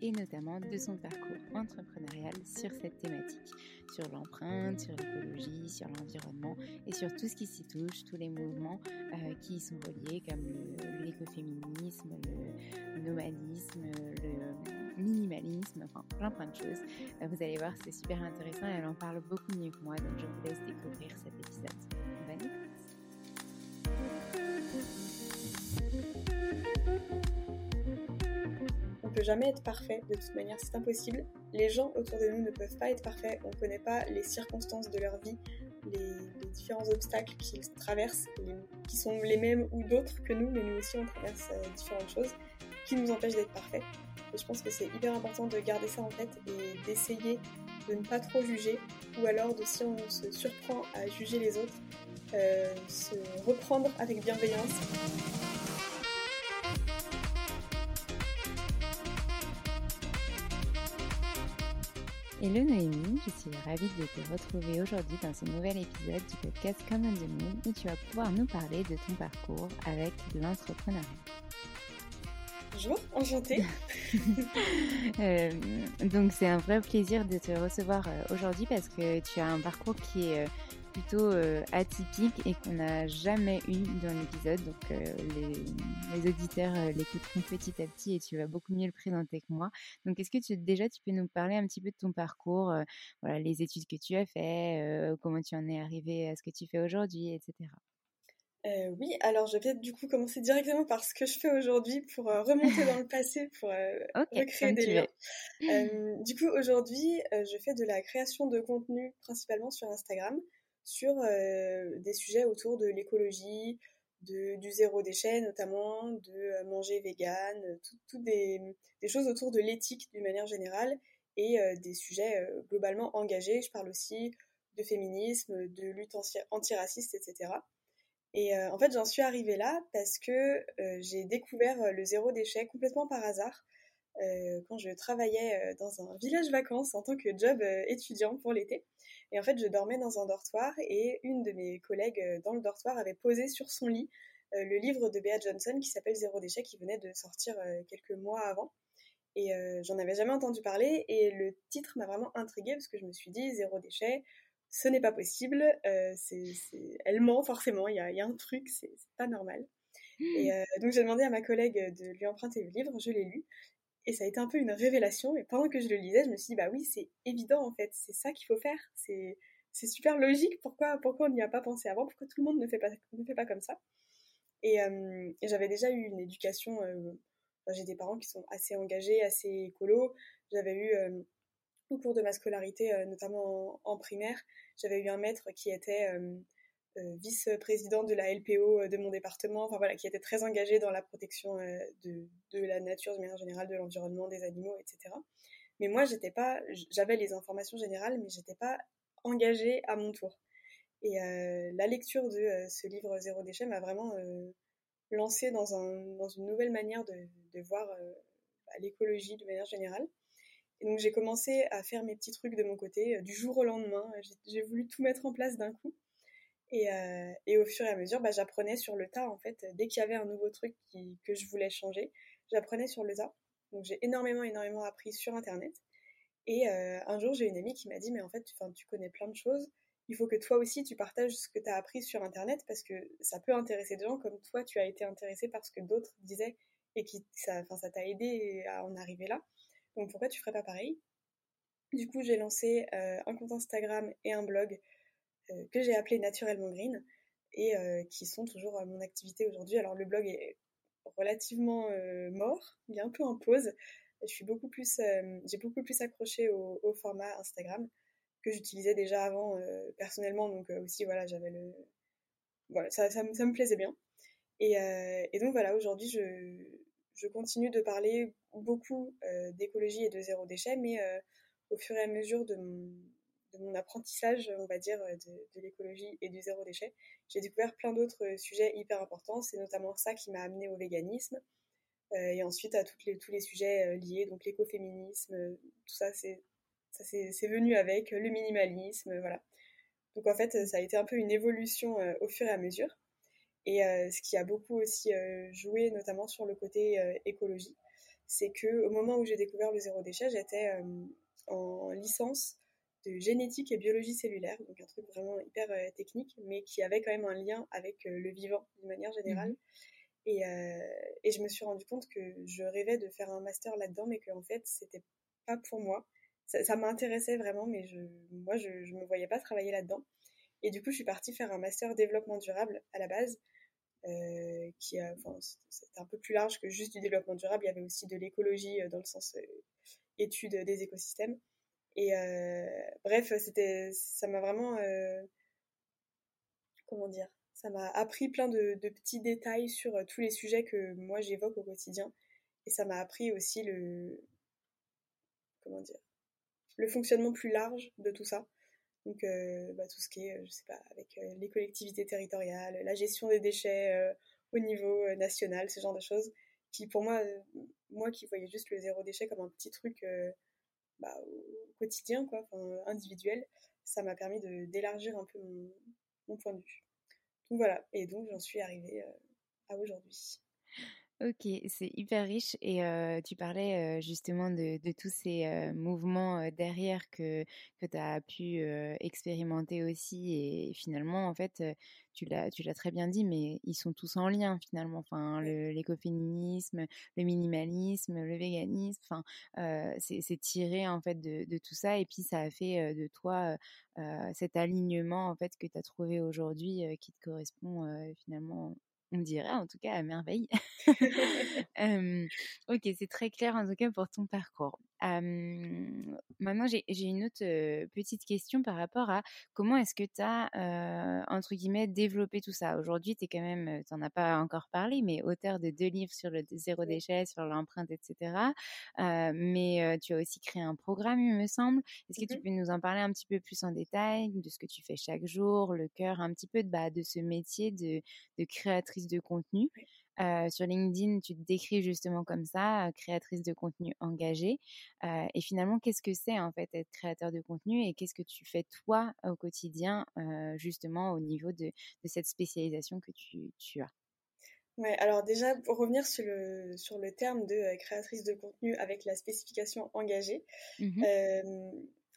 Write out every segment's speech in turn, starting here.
Et notamment de son parcours entrepreneurial sur cette thématique, sur l'empreinte, sur l'écologie, sur l'environnement et sur tout ce qui s'y touche, tous les mouvements euh, qui y sont reliés comme l'écoféminisme, le nomadisme, le minimalisme, enfin plein plein de choses. Euh, vous allez voir c'est super intéressant, elle en parle beaucoup mieux que moi donc je vous laisse découvrir cet épisode. Bonne écoute On peut jamais être parfait, de toute manière, c'est impossible. Les gens autour de nous ne peuvent pas être parfaits, on ne connaît pas les circonstances de leur vie, les, différents obstacles qu'ils traversent, qui sont les mêmes ou d'autres que nous, mais nous aussi on traverse euh, différentes choses qui nous empêchent d'être parfaits. Et je pense que c'est hyper important de garder ça en tête et d'essayer de ne pas trop juger, ou alors de si on se surprend à juger les autres, euh, se reprendre avec bienveillance Hello Noémie, je suis ravie de te retrouver aujourd'hui dans ce nouvel épisode du podcast Come on the Moon où tu vas pouvoir nous parler de ton parcours avec l'entrepreneuriat. Bonjour, enchantée. Euh, donc c'est un vrai plaisir de te recevoir euh, aujourd'hui parce que tu as un parcours qui est euh, plutôt atypique et qu'on n'a jamais eu dans l'épisode. Donc les, auditeurs l'écouteront petit à petit et tu vas beaucoup mieux le présenter que moi. Donc est-ce que tu, déjà tu peux nous parler un petit peu de ton parcours, voilà, les études que tu as fait, comment tu en es arrivé à ce que tu fais aujourd'hui, etc. Euh, oui, alors je vais peut-être du coup commencer directement par ce que je fais aujourd'hui pour euh, remonter dans le passé, pour euh, recréer des liens. du coup, aujourd'hui, je fais de la création de contenu principalement sur Instagram, sur des sujets autour de l'écologie, du zéro déchet notamment, de manger vegan, toutes des, choses autour de l'éthique d'une manière générale et des sujets globalement engagés. Je parle aussi de féminisme, de lutte antiraciste, etc. Et euh, en fait, j'en suis arrivée là parce que euh, j'ai découvert euh, le zéro déchet complètement par hasard quand je travaillais dans un village vacances en tant que job étudiant pour l'été. Et en fait, je dormais dans un dortoir et une de mes collègues dans le dortoir avait posé sur son lit le livre de Bea Johnson qui s'appelle Zéro déchet qui venait de sortir quelques mois avant. Et j'en avais jamais entendu parler et le titre m'a vraiment intriguée parce que je me suis dit zéro déchet, ce n'est pas possible, euh, elle ment forcément, il y a, un truc, c'est pas normal. Et euh, donc j'ai demandé à ma collègue de lui emprunter le livre, je l'ai lu, et ça a été un peu une révélation, et pendant que je le lisais, je me suis dit, bah oui, c'est évident en fait, c'est ça qu'il faut faire, c'est super logique, pourquoi, pourquoi on n'y a pas pensé avant, pourquoi tout le monde ne fait pas, ne fait pas comme ça? Et, euh, j'avais déjà eu une éducation, j'ai des parents qui sont assez engagés, assez écolos, j'avais eu au cours de ma scolarité, euh, notamment en, primaire, j'avais eu un maître qui était euh, euh, vice-président de la LPO de mon département, enfin voilà, qui était très engagé dans la protection de, la nature de manière générale, de l'environnement, des animaux, etc. Mais moi, j'étais pas, j'avais les informations générales, mais j'étais pas engagée à mon tour. Et la lecture de ce livre Zéro déchet m'a vraiment lancée dans, une nouvelle manière de, voir bah, l'écologie de manière générale. Et donc j'ai commencé à faire mes petits trucs de mon côté euh, du jour au lendemain. J'ai voulu tout mettre en place d'un coup. Et, euh, et, au fur et à mesure, bah, j'apprenais sur le tas en fait. Dès qu'il y avait un nouveau truc que je voulais changer, j'apprenais sur le tas. Donc j'ai énormément, énormément appris sur Internet. Et euh, un jour, j'ai une amie qui m'a dit, mais en fait, tu, connais plein de choses. Il faut que toi aussi, tu partages ce que tu as appris sur Internet parce que ça peut intéresser des gens comme toi, tu as été intéressé par ce que d'autres disaient et qui ça t'a aidé à en arriver là. Donc pourquoi tu ferais pas pareil? Du coup, j'ai lancé euh, un compte Instagram et un blog que j'ai appelé Naturellement Green et euh, qui sont toujours à mon activité aujourd'hui. Alors le blog est relativement mort, il est un peu en pause. Je suis beaucoup plus, j'ai beaucoup plus accroché au, format Instagram que j'utilisais déjà avant personnellement. Donc aussi voilà, j'avais le, voilà, ça, ça, me plaisait bien. Et, et donc voilà, aujourd'hui je, je continue de parler beaucoup euh, d'écologie et de zéro déchet, mais euh, au fur et à mesure de mon, apprentissage, on va dire, de, l'écologie et du zéro déchet, j'ai découvert plein d'autres sujets hyper importants. C'est notamment ça qui m'a amené au véganisme. Euh, et ensuite à les, tous les sujets liés, donc l'écoféminisme, tout ça, c'est ça c'est venu avec le minimalisme, voilà. Donc en fait, ça a été un peu une évolution au fur et à mesure. Et ce qui a beaucoup aussi joué, notamment sur le côté écologie, c'est que au moment où j'ai découvert le zéro déchet, j'étais euh, en licence de génétique et biologie cellulaire, donc un truc vraiment hyper euh, technique, mais qui avait quand même un lien avec euh, le vivant d'une manière générale. Mmh. Et, et, je me suis rendu compte que je rêvais de faire un master là-dedans, mais qu'en fait, c'était pas pour moi. Ça, m'intéressait vraiment, mais je, moi, je, je me voyais pas travailler là-dedans. Et du coup, je suis partie faire un master développement durable à la base, euh, qui a, enfin, c'était un peu plus large que juste du développement durable. Il y avait aussi de l'écologie euh, dans le sens euh, étude des écosystèmes. Et bref, c'était, ça m'a vraiment, comment dire, ça m'a appris plein de, petits détails sur tous les sujets que moi j'évoque au quotidien. Et ça m'a appris aussi le, comment dire, le fonctionnement plus large de tout ça. Donc euh, bah, tout ce qui est, euh, je sais pas, avec euh, les collectivités territoriales, la gestion des déchets au niveau national, ce genre de choses, qui pour moi, moi qui voyais juste le zéro déchet comme un petit truc bah, au quotidien, quoi, individuel, ça m'a permis d'élargir un peu mon, point de vue. Donc voilà, et donc j'en suis arrivée à aujourd'hui. Ok, c'est hyper riche et tu parlais justement de, de, tous ces mouvements derrière que, que tu as pu expérimenter aussi et finalement en fait tu l'as tu l'as très bien dit mais ils sont tous en lien finalement. Enfin l'écoféminisme, le, minimalisme, le véganisme enfin c'est tiré en fait de, de, tout ça et puis ça a fait de toi cet alignement en fait que tu as trouvé aujourd'hui qui te correspond finalement on dirait en tout cas à merveille. ok, c'est très clair en tout cas pour ton parcours. Maintenant, j'ai une autre petite question par rapport à comment est-ce que tu as, entre guillemets, développé tout ça? Aujourd'hui, tu es quand même, tu n'en as pas encore parlé, mais auteur de deux livres sur le zéro déchet, sur l'empreinte, etc. mais tu as aussi créé un programme, il me semble. Est-ce que tu mmh peux nous en parler un petit peu plus en détail de ce que tu fais chaque jour, le cœur, un petit peu de, bah, de ce métier de, de créatrice de contenu? Sur LinkedIn, tu te décris justement comme ça, créatrice de contenu engagée. et finalement, qu'est-ce que c'est en fait être créateur de contenu et qu'est-ce que tu fais toi au quotidien, justement au niveau de, cette spécialisation que tu, as? Ouais, alors déjà, pour revenir sur le, sur le terme de créatrice de contenu avec la spécification engagée, mmh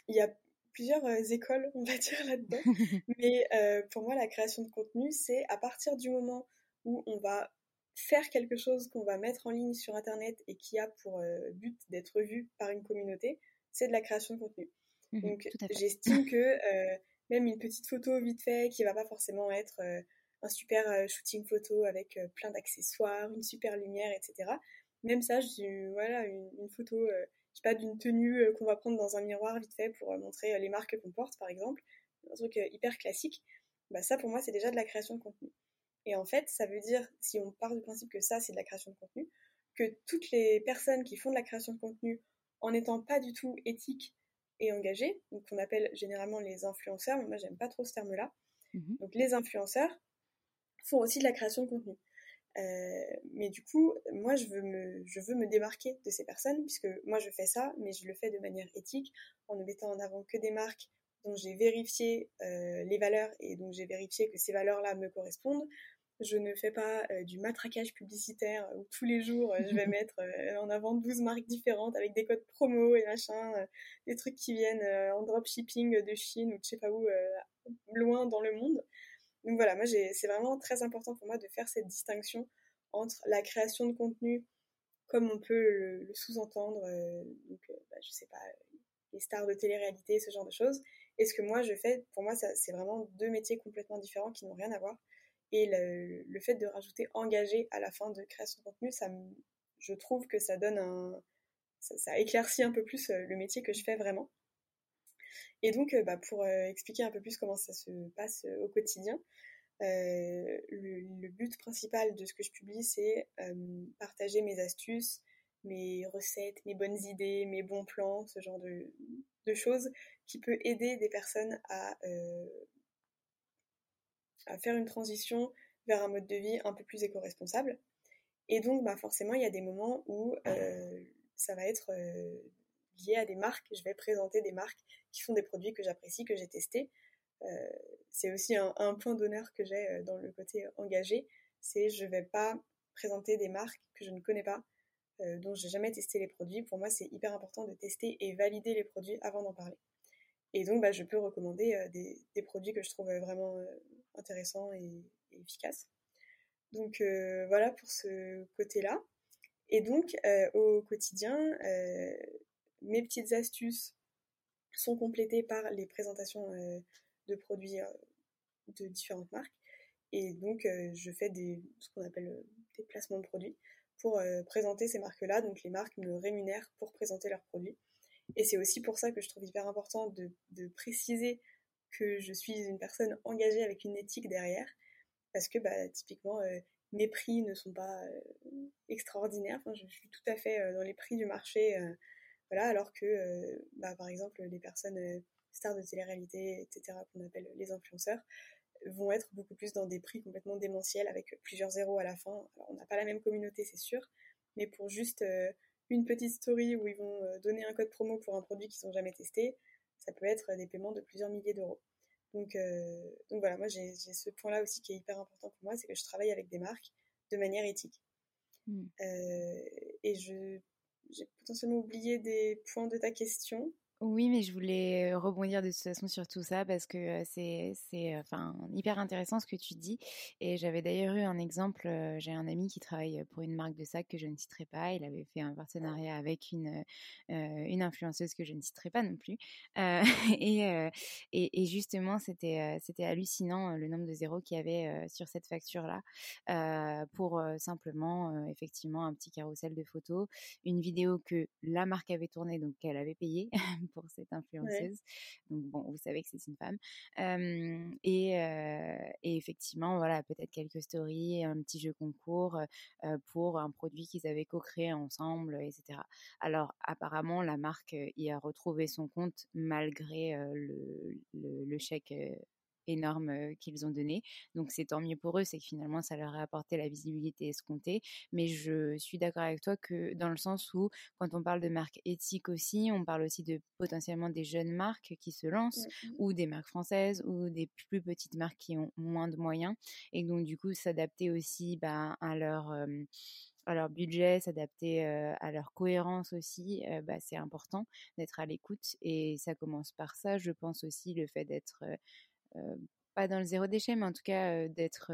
il y a plusieurs écoles, on va dire, là-dedans. Mais pour moi, la création de contenu, c'est à partir du moment où on va faire quelque chose qu'on va mettre en ligne sur Internet et qui a pour euh, but d'être vu par une communauté, c'est de la création de contenu. Mmh Donc j'estime que euh, même une petite photo vite fait qui va pas forcément être euh, un super shooting photo avec plein d'accessoires, une super lumière, etc. Même ça, je, voilà, une, photo, je sais pas, d'une tenue qu'on va prendre dans un miroir vite fait pour montrer les marques qu'on porte, par exemple, un truc hyper classique. Bah ça, pour moi, c'est déjà de la création de contenu. Et en fait, ça veut dire, si on part du principe que ça, c'est de la création de contenu, que toutes les personnes qui font de la création de contenu en n'étant pas du tout éthiques et engagées, donc qu'on appelle généralement les influenceurs, mais moi j'aime pas trop ce terme-là, mmh donc les influenceurs font aussi de la création de contenu. Euh, mais du coup, moi je veux, me, je veux me démarquer de ces personnes, puisque moi je fais ça, mais je le fais de manière éthique, en ne mettant en avant que des marques dont j'ai vérifié euh, les valeurs et donc j'ai vérifié que ces valeurs-là me correspondent, je ne fais pas euh, du matraquage publicitaire où tous les jours euh, je vais mettre euh, en avant 12 marques différentes avec des codes promo et machin, des trucs qui viennent en dropshipping de Chine ou de je sais pas où, loin dans le monde. Donc voilà, moi c'est vraiment très important pour moi de faire cette distinction entre la création de contenu comme on peut le, sous-entendre, donc bah, je sais pas, les stars de télé-réalité, ce genre de choses, et ce que moi je fais, pour moi c'est vraiment deux métiers complètement différents qui n'ont rien à voir. Et le, fait de rajouter engagé à la fin de création de contenu, ça je trouve que ça donne un. Ça, éclaircit un peu plus euh, le métier que je fais vraiment. Et donc, euh, bah, pour euh, expliquer un peu plus comment ça se passe au quotidien, le, but principal de ce que je publie, c'est partager mes astuces, mes recettes, mes bonnes idées, mes bons plans, ce genre de, de choses qui peut aider des personnes à à faire une transition vers un mode de vie un peu plus éco-responsable. Et donc, bah, forcément, il y a des moments où euh, ça va être euh, lié à des marques. Je vais présenter des marques qui font des produits que j'apprécie, que j'ai testés. Euh, c'est aussi un, point d'honneur que j'ai dans le côté engagé. C'est je vais pas présenter des marques que je ne connais pas, dont j'ai jamais testé les produits. Pour moi, c'est hyper important de tester et valider les produits avant d'en parler. Et donc, bah, je peux recommander des, des, produits que je trouve vraiment intéressant et, efficace. Donc euh, voilà pour ce côté-là. Et donc euh, au quotidien, euh, mes petites astuces sont complétées par les présentations de produits de différentes marques. Et donc je fais ce qu'on appelle des placements de produits pour présenter ces marques-là. Donc les marques me rémunèrent pour présenter leurs produits. Et c'est aussi pour ça que je trouve hyper important de, préciser que je suis une personne engagée avec une éthique derrière, parce que bah, typiquement, euh, mes prix ne sont pas euh, extraordinaires. Je, suis tout à fait euh, dans les prix du marché, voilà, alors que, bah, par exemple, les personnes stars de télé-réalité, etc., qu'on appelle les influenceurs, vont être beaucoup plus dans des prix complètement démentiels avec plusieurs zéros à la fin. Alors, on n'a pas la même communauté, c'est sûr, mais pour juste une petite story où ils vont donner un code promo pour un produit qu'ils n'ont jamais testé, ça peut être des paiements de plusieurs milliers d'euros. Donc, euh, donc voilà, moi j'ai ce point-là aussi qui est hyper important pour moi, c'est que je travaille avec des marques de manière éthique. Mmh. et je j'ai potentiellement oublié des points de ta question. Oui, mais je voulais rebondir de toute façon sur tout ça parce que c'est enfin hyper intéressant ce que tu dis. Et j'avais d'ailleurs eu un exemple. J'ai un ami qui travaille pour une marque de sac que je ne citerai pas. Il avait fait un partenariat avec une une influenceuse que je ne citerai pas non plus. et, et, justement, c'était c'était hallucinant le nombre de zéros qu'il y avait sur cette facture là pour simplement effectivement un petit carrousel de photos, une vidéo que la marque avait tournée donc qu'elle avait payé pour cette influenceuse. Donc bon, vous savez que c'est une femme. et, et, effectivement, voilà, peut-être quelques stories, un petit jeu concours pour un produit qu'ils avaient co-créé ensemble, etc. Alors apparemment, la marque y a retrouvé son compte malgré le, le, le, chèque énorme qu'ils ont donné. Donc c'est tant mieux pour eux, c'est que finalement ça leur a apporté la visibilité escomptée. Mais je suis d'accord avec toi que dans le sens où quand on parle de marques éthiques aussi, on parle aussi de potentiellement des jeunes marques qui se lancent mmh, ou des marques françaises ou des plus petites marques qui ont moins de moyens et donc du coup s'adapter aussi bah, à leur à leur budget, s'adapter à leur cohérence aussi, bah, c'est important d'être à l'écoute et ça commence par ça. Je pense aussi le fait d'être pas dans le zéro déchet, mais en tout cas d'être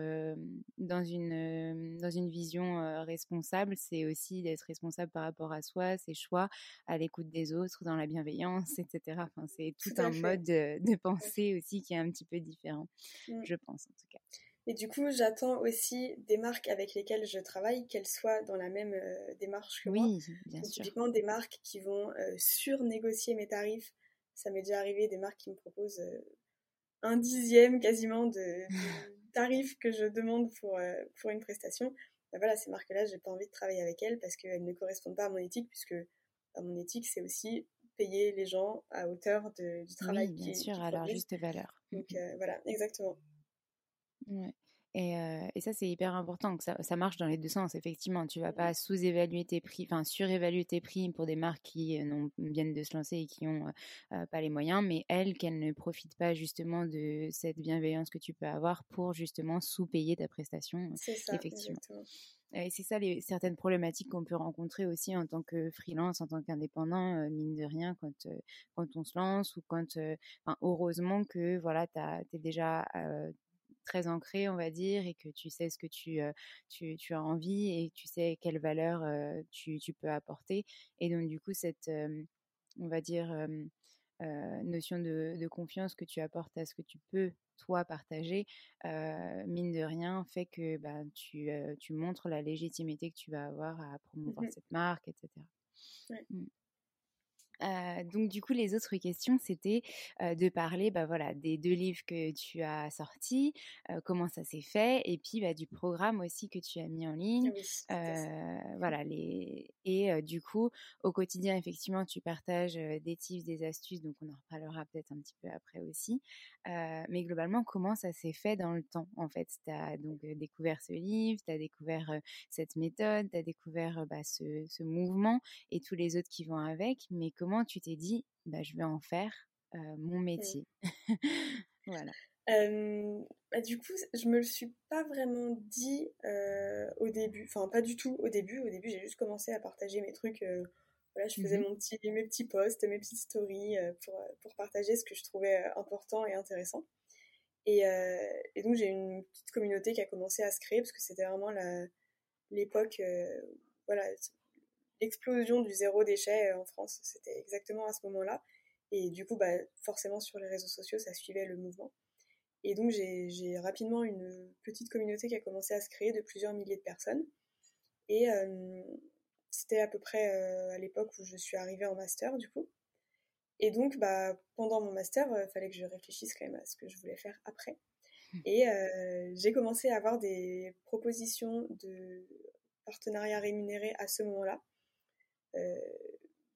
dans une dans une vision responsable, c'est aussi d'être responsable par rapport à soi, ses choix, à l'écoute des autres, dans la bienveillance, etc. Enfin, c'est tout, un mode de, pensée aussi qui est un petit peu différent, mmh. je pense en tout cas. Et du coup, j'attends aussi des marques avec lesquelles je travaille qu'elles soient dans la même démarche que oui, moi. bien sûr. Typiquement des marques qui vont surnégocier mes tarifs. Ça m'est déjà arrivé des marques qui me proposent un dixième quasiment de, tarif que je demande pour, euh, pour une prestation, ben voilà, ces marques-là, j'ai pas envie de travailler avec elles parce qu'elles ne correspondent pas à mon éthique, puisque à mon éthique, c'est aussi payer les gens à hauteur de, du travail. Oui, bien sûr, à leur juste valeur. Donc euh, voilà, exactement. Ouais. Et, et, ça, c'est hyper important que ça, ça, marche dans les deux sens. Effectivement, tu vas pas sous-évaluer tes prix, enfin surévaluer tes prix pour des marques qui viennent de se lancer et qui n'ont pas les moyens, mais elles, qu'elles ne profitent pas justement de cette bienveillance que tu peux avoir pour justement sous-payer ta prestation. C'est ça, effectivement. Et c'est ça les certaines problématiques qu'on peut rencontrer aussi en tant que freelance, en tant qu'indépendant, mine de rien, quand, quand on se lance ou quand, heureusement que voilà, tu es déjà très ancré, on va dire, et que tu sais ce que tu, tu, tu, as envie et tu sais quelle valeur tu, tu, peux apporter. Et donc, du coup, cette, on va dire, notion de, de, confiance que tu apportes à ce que tu peux, toi, partager, mine de rien, fait que bah, tu, tu montres la légitimité que tu vas avoir à promouvoir Mmh cette marque, etc. Ouais. Mmh. Euh, donc du coup, les autres questions, c'était euh, de parler, bah voilà, des deux livres que tu as sortis, euh, comment ça s'est fait, et puis bah, du programme aussi que tu as mis en ligne, Oui, euh, voilà les et du coup, au quotidien, effectivement, tu partages des tips, des astuces, donc on en reparlera peut-être un petit peu après aussi. Mais globalement, comment ça s'est fait dans le temps En fait, tu as donc découvert ce livre, tu as découvert cette méthode, tu as découvert bah, ce, ce mouvement et tous les autres qui vont avec, mais comment tu t'es dit, bah, je vais en faire euh, mon Mmh. métier Voilà. Euh, bah, du coup, je me le suis pas vraiment dit euh, au début, enfin pas du tout au début. Au début, j'ai juste commencé à partager mes trucs. voilà, je faisais Mhm. mon petit, mes petits posts, mes petites stories pour, pour partager ce que je trouvais important et intéressant. Et, et donc j'ai une petite communauté qui a commencé à se créer parce que c'était vraiment l'époque, voilà, l'explosion du zéro déchet euh, en France. C'était exactement à ce moment-là. Et du coup, bah, forcément sur les réseaux sociaux, ça suivait le mouvement. Et donc j'ai rapidement une petite communauté qui a commencé à se créer de plusieurs milliers de personnes. Et euh, c'était à peu près euh, à l'époque où je suis arrivée en master du coup. Et donc bah, pendant mon master, il fallait que je réfléchisse quand même à ce que je voulais faire après. Et euh, j'ai commencé à avoir des propositions de partenariats rémunérés à ce moment-là. Euh,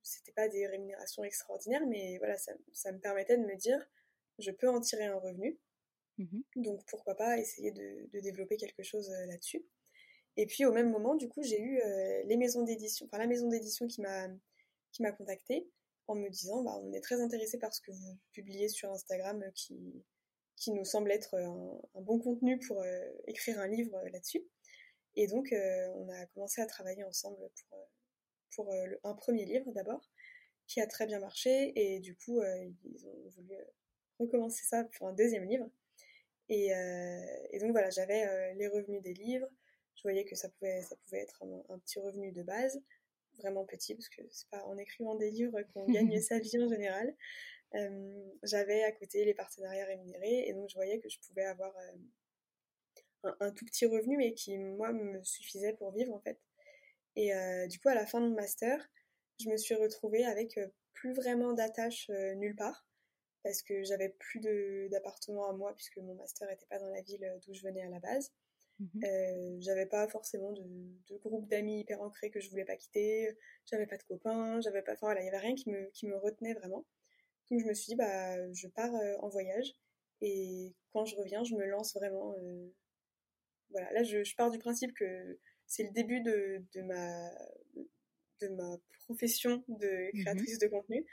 c'était pas des rémunérations extraordinaires, mais voilà, ça, ça me permettait de me dire, je peux en tirer un revenu. Mhm. Donc pourquoi pas essayer de, de développer quelque chose euh, là-dessus. Et puis au même moment, du coup, j'ai eu euh, les maisons d'édition, enfin la maison d'édition qui m'a qui m'a contactée en me disant, bah, on est très intéressé par ce que vous publiez sur Instagram, qui qui nous semble être un, un bon contenu pour euh, écrire un livre là-dessus. Et donc, on a commencé à travailler ensemble pour, pour un premier livre d'abord, qui a très bien marché. Et du coup, ils ont voulu recommencer ça pour un deuxième livre. Et, et donc voilà, j'avais les revenus des livres. Je voyais que ça pouvait, ça pouvait être un, petit revenu de base, vraiment petit, parce que c'est pas en écrivant des livres qu'on gagne sa vie en général. j'avais à côté les partenariats rémunérés, et donc je voyais que je pouvais avoir un, tout petit revenu, mais qui, moi, me suffisait pour vivre, en fait. Et euh, du coup, à la fin de mon master, je me suis retrouvée avec euh, plus vraiment d'attache euh, nulle part, parce que j'avais plus d'appartement à moi, puisque mon master n'était pas dans la ville d'où je venais à la base. Mmh j'avais pas forcément de, de groupe d'amis hyper ancrés que je voulais pas quitter, j'avais pas de copains, j'avais pas, enfin voilà, il y avait rien qui me, qui me retenait vraiment. Donc je me suis dit, bah, je pars en voyage, et quand je reviens, je me lance vraiment voilà, là, je, pars du principe que c'est le début de, ma, de ma profession de mmh créatrice de contenu.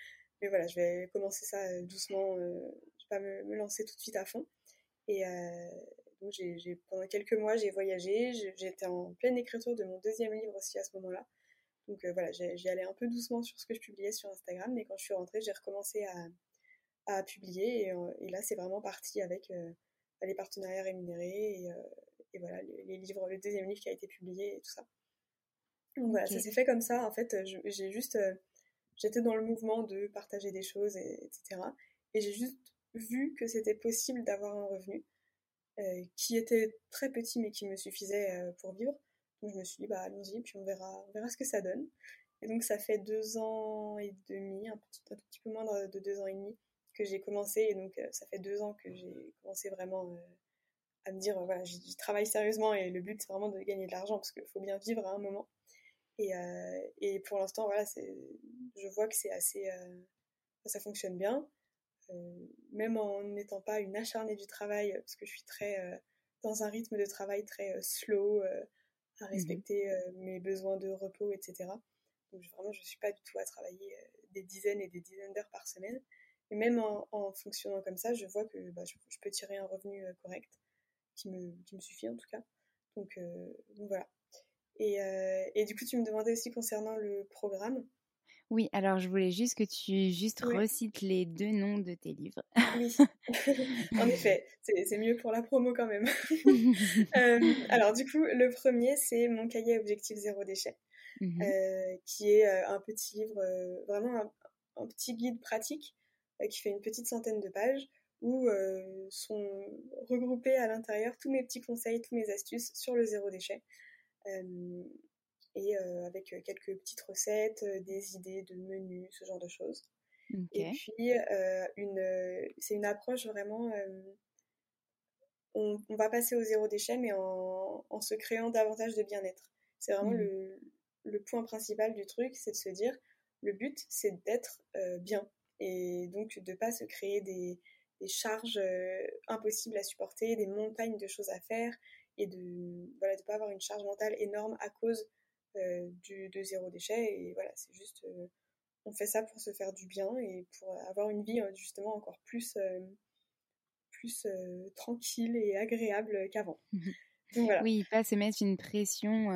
Mais voilà, je vais commencer ça euh, doucement. Euh, je vais pas me, lancer tout de suite à fond. Et euh, donc, j'ai, pendant quelques mois, j'ai voyagé. J'étais en pleine écriture de mon deuxième livre aussi à ce moment-là. Donc voilà, j'ai, allé un peu doucement sur ce que je publiais sur Instagram. Mais quand je suis rentrée, j'ai recommencé à, à publier. Et, et, là, c'est vraiment parti avec les partenariats rémunérés et, et voilà, les, livres, le deuxième livre qui a été publié et tout ça. Donc voilà, ça s'est fait comme ça. En fait, j'ai juste, euh, j'étais dans le mouvement de partager des choses, etc. Et j'ai juste vu que c'était possible d'avoir un revenu euh, qui était très petit mais qui me suffisait euh, pour vivre. Donc je me suis dit, bah allons-y, puis on verra, on verra ce que ça donne. Et donc ça fait deux ans et demi, un, petit, un tout petit peu moins de deux ans et demi que j'ai commencé. Et donc ça fait deux ans que j'ai commencé vraiment à me dire, voilà, j'y travaille sérieusement et le but c'est vraiment de gagner de l'argent parce qu'il faut bien vivre à un moment. Et, euh, et pour l'instant, voilà, je vois que c'est assez, euh, ça fonctionne bien, euh, même en n'étant pas une acharnée du travail, parce que je suis très dans un rythme de travail très slow, à mmh respecter mes besoins de repos, etc. Donc vraiment, je suis pas du tout à travailler des dizaines et des dizaines d'heures par semaine. Et même en, fonctionnant comme ça, je vois que bah, je, peux tirer un revenu correct qui me, qui me suffit en tout cas. Donc, euh, donc voilà. Et, euh, et, du coup, tu me demandais aussi concernant le programme. Oui, alors je voulais juste que tu juste recites les deux noms de tes livres. Oui, en effet, c'est mieux pour la promo quand même. Euh, alors du coup, le premier, c'est Mon cahier objectif zéro déchet, mmh qui est un petit livre, vraiment un, un, petit guide pratique qui fait une petite centaine de pages où euh, sont regroupés à l'intérieur tous mes petits conseils, tous mes astuces sur le zéro déchet. Euh, et euh, avec quelques petites recettes, des idées de menus, ce genre de choses. Et puis, une, c'est une approche vraiment... On, va passer au zéro déchet, mais en, en se créant davantage de bien-être. C'est vraiment mmh. le, le, point principal du truc, c'est de se dire, le but, c'est d'être bien. Et donc, de ne pas se créer des, des charges euh, impossibles à supporter, des montagnes de choses à faire et de voilà de pas avoir une charge mentale énorme à cause euh, du, de zéro déchet et voilà c'est juste euh, on fait ça pour se faire du bien et pour avoir une vie justement encore plus plus tranquille et agréable qu'avant. Voilà. Oui, pas se mettre une pression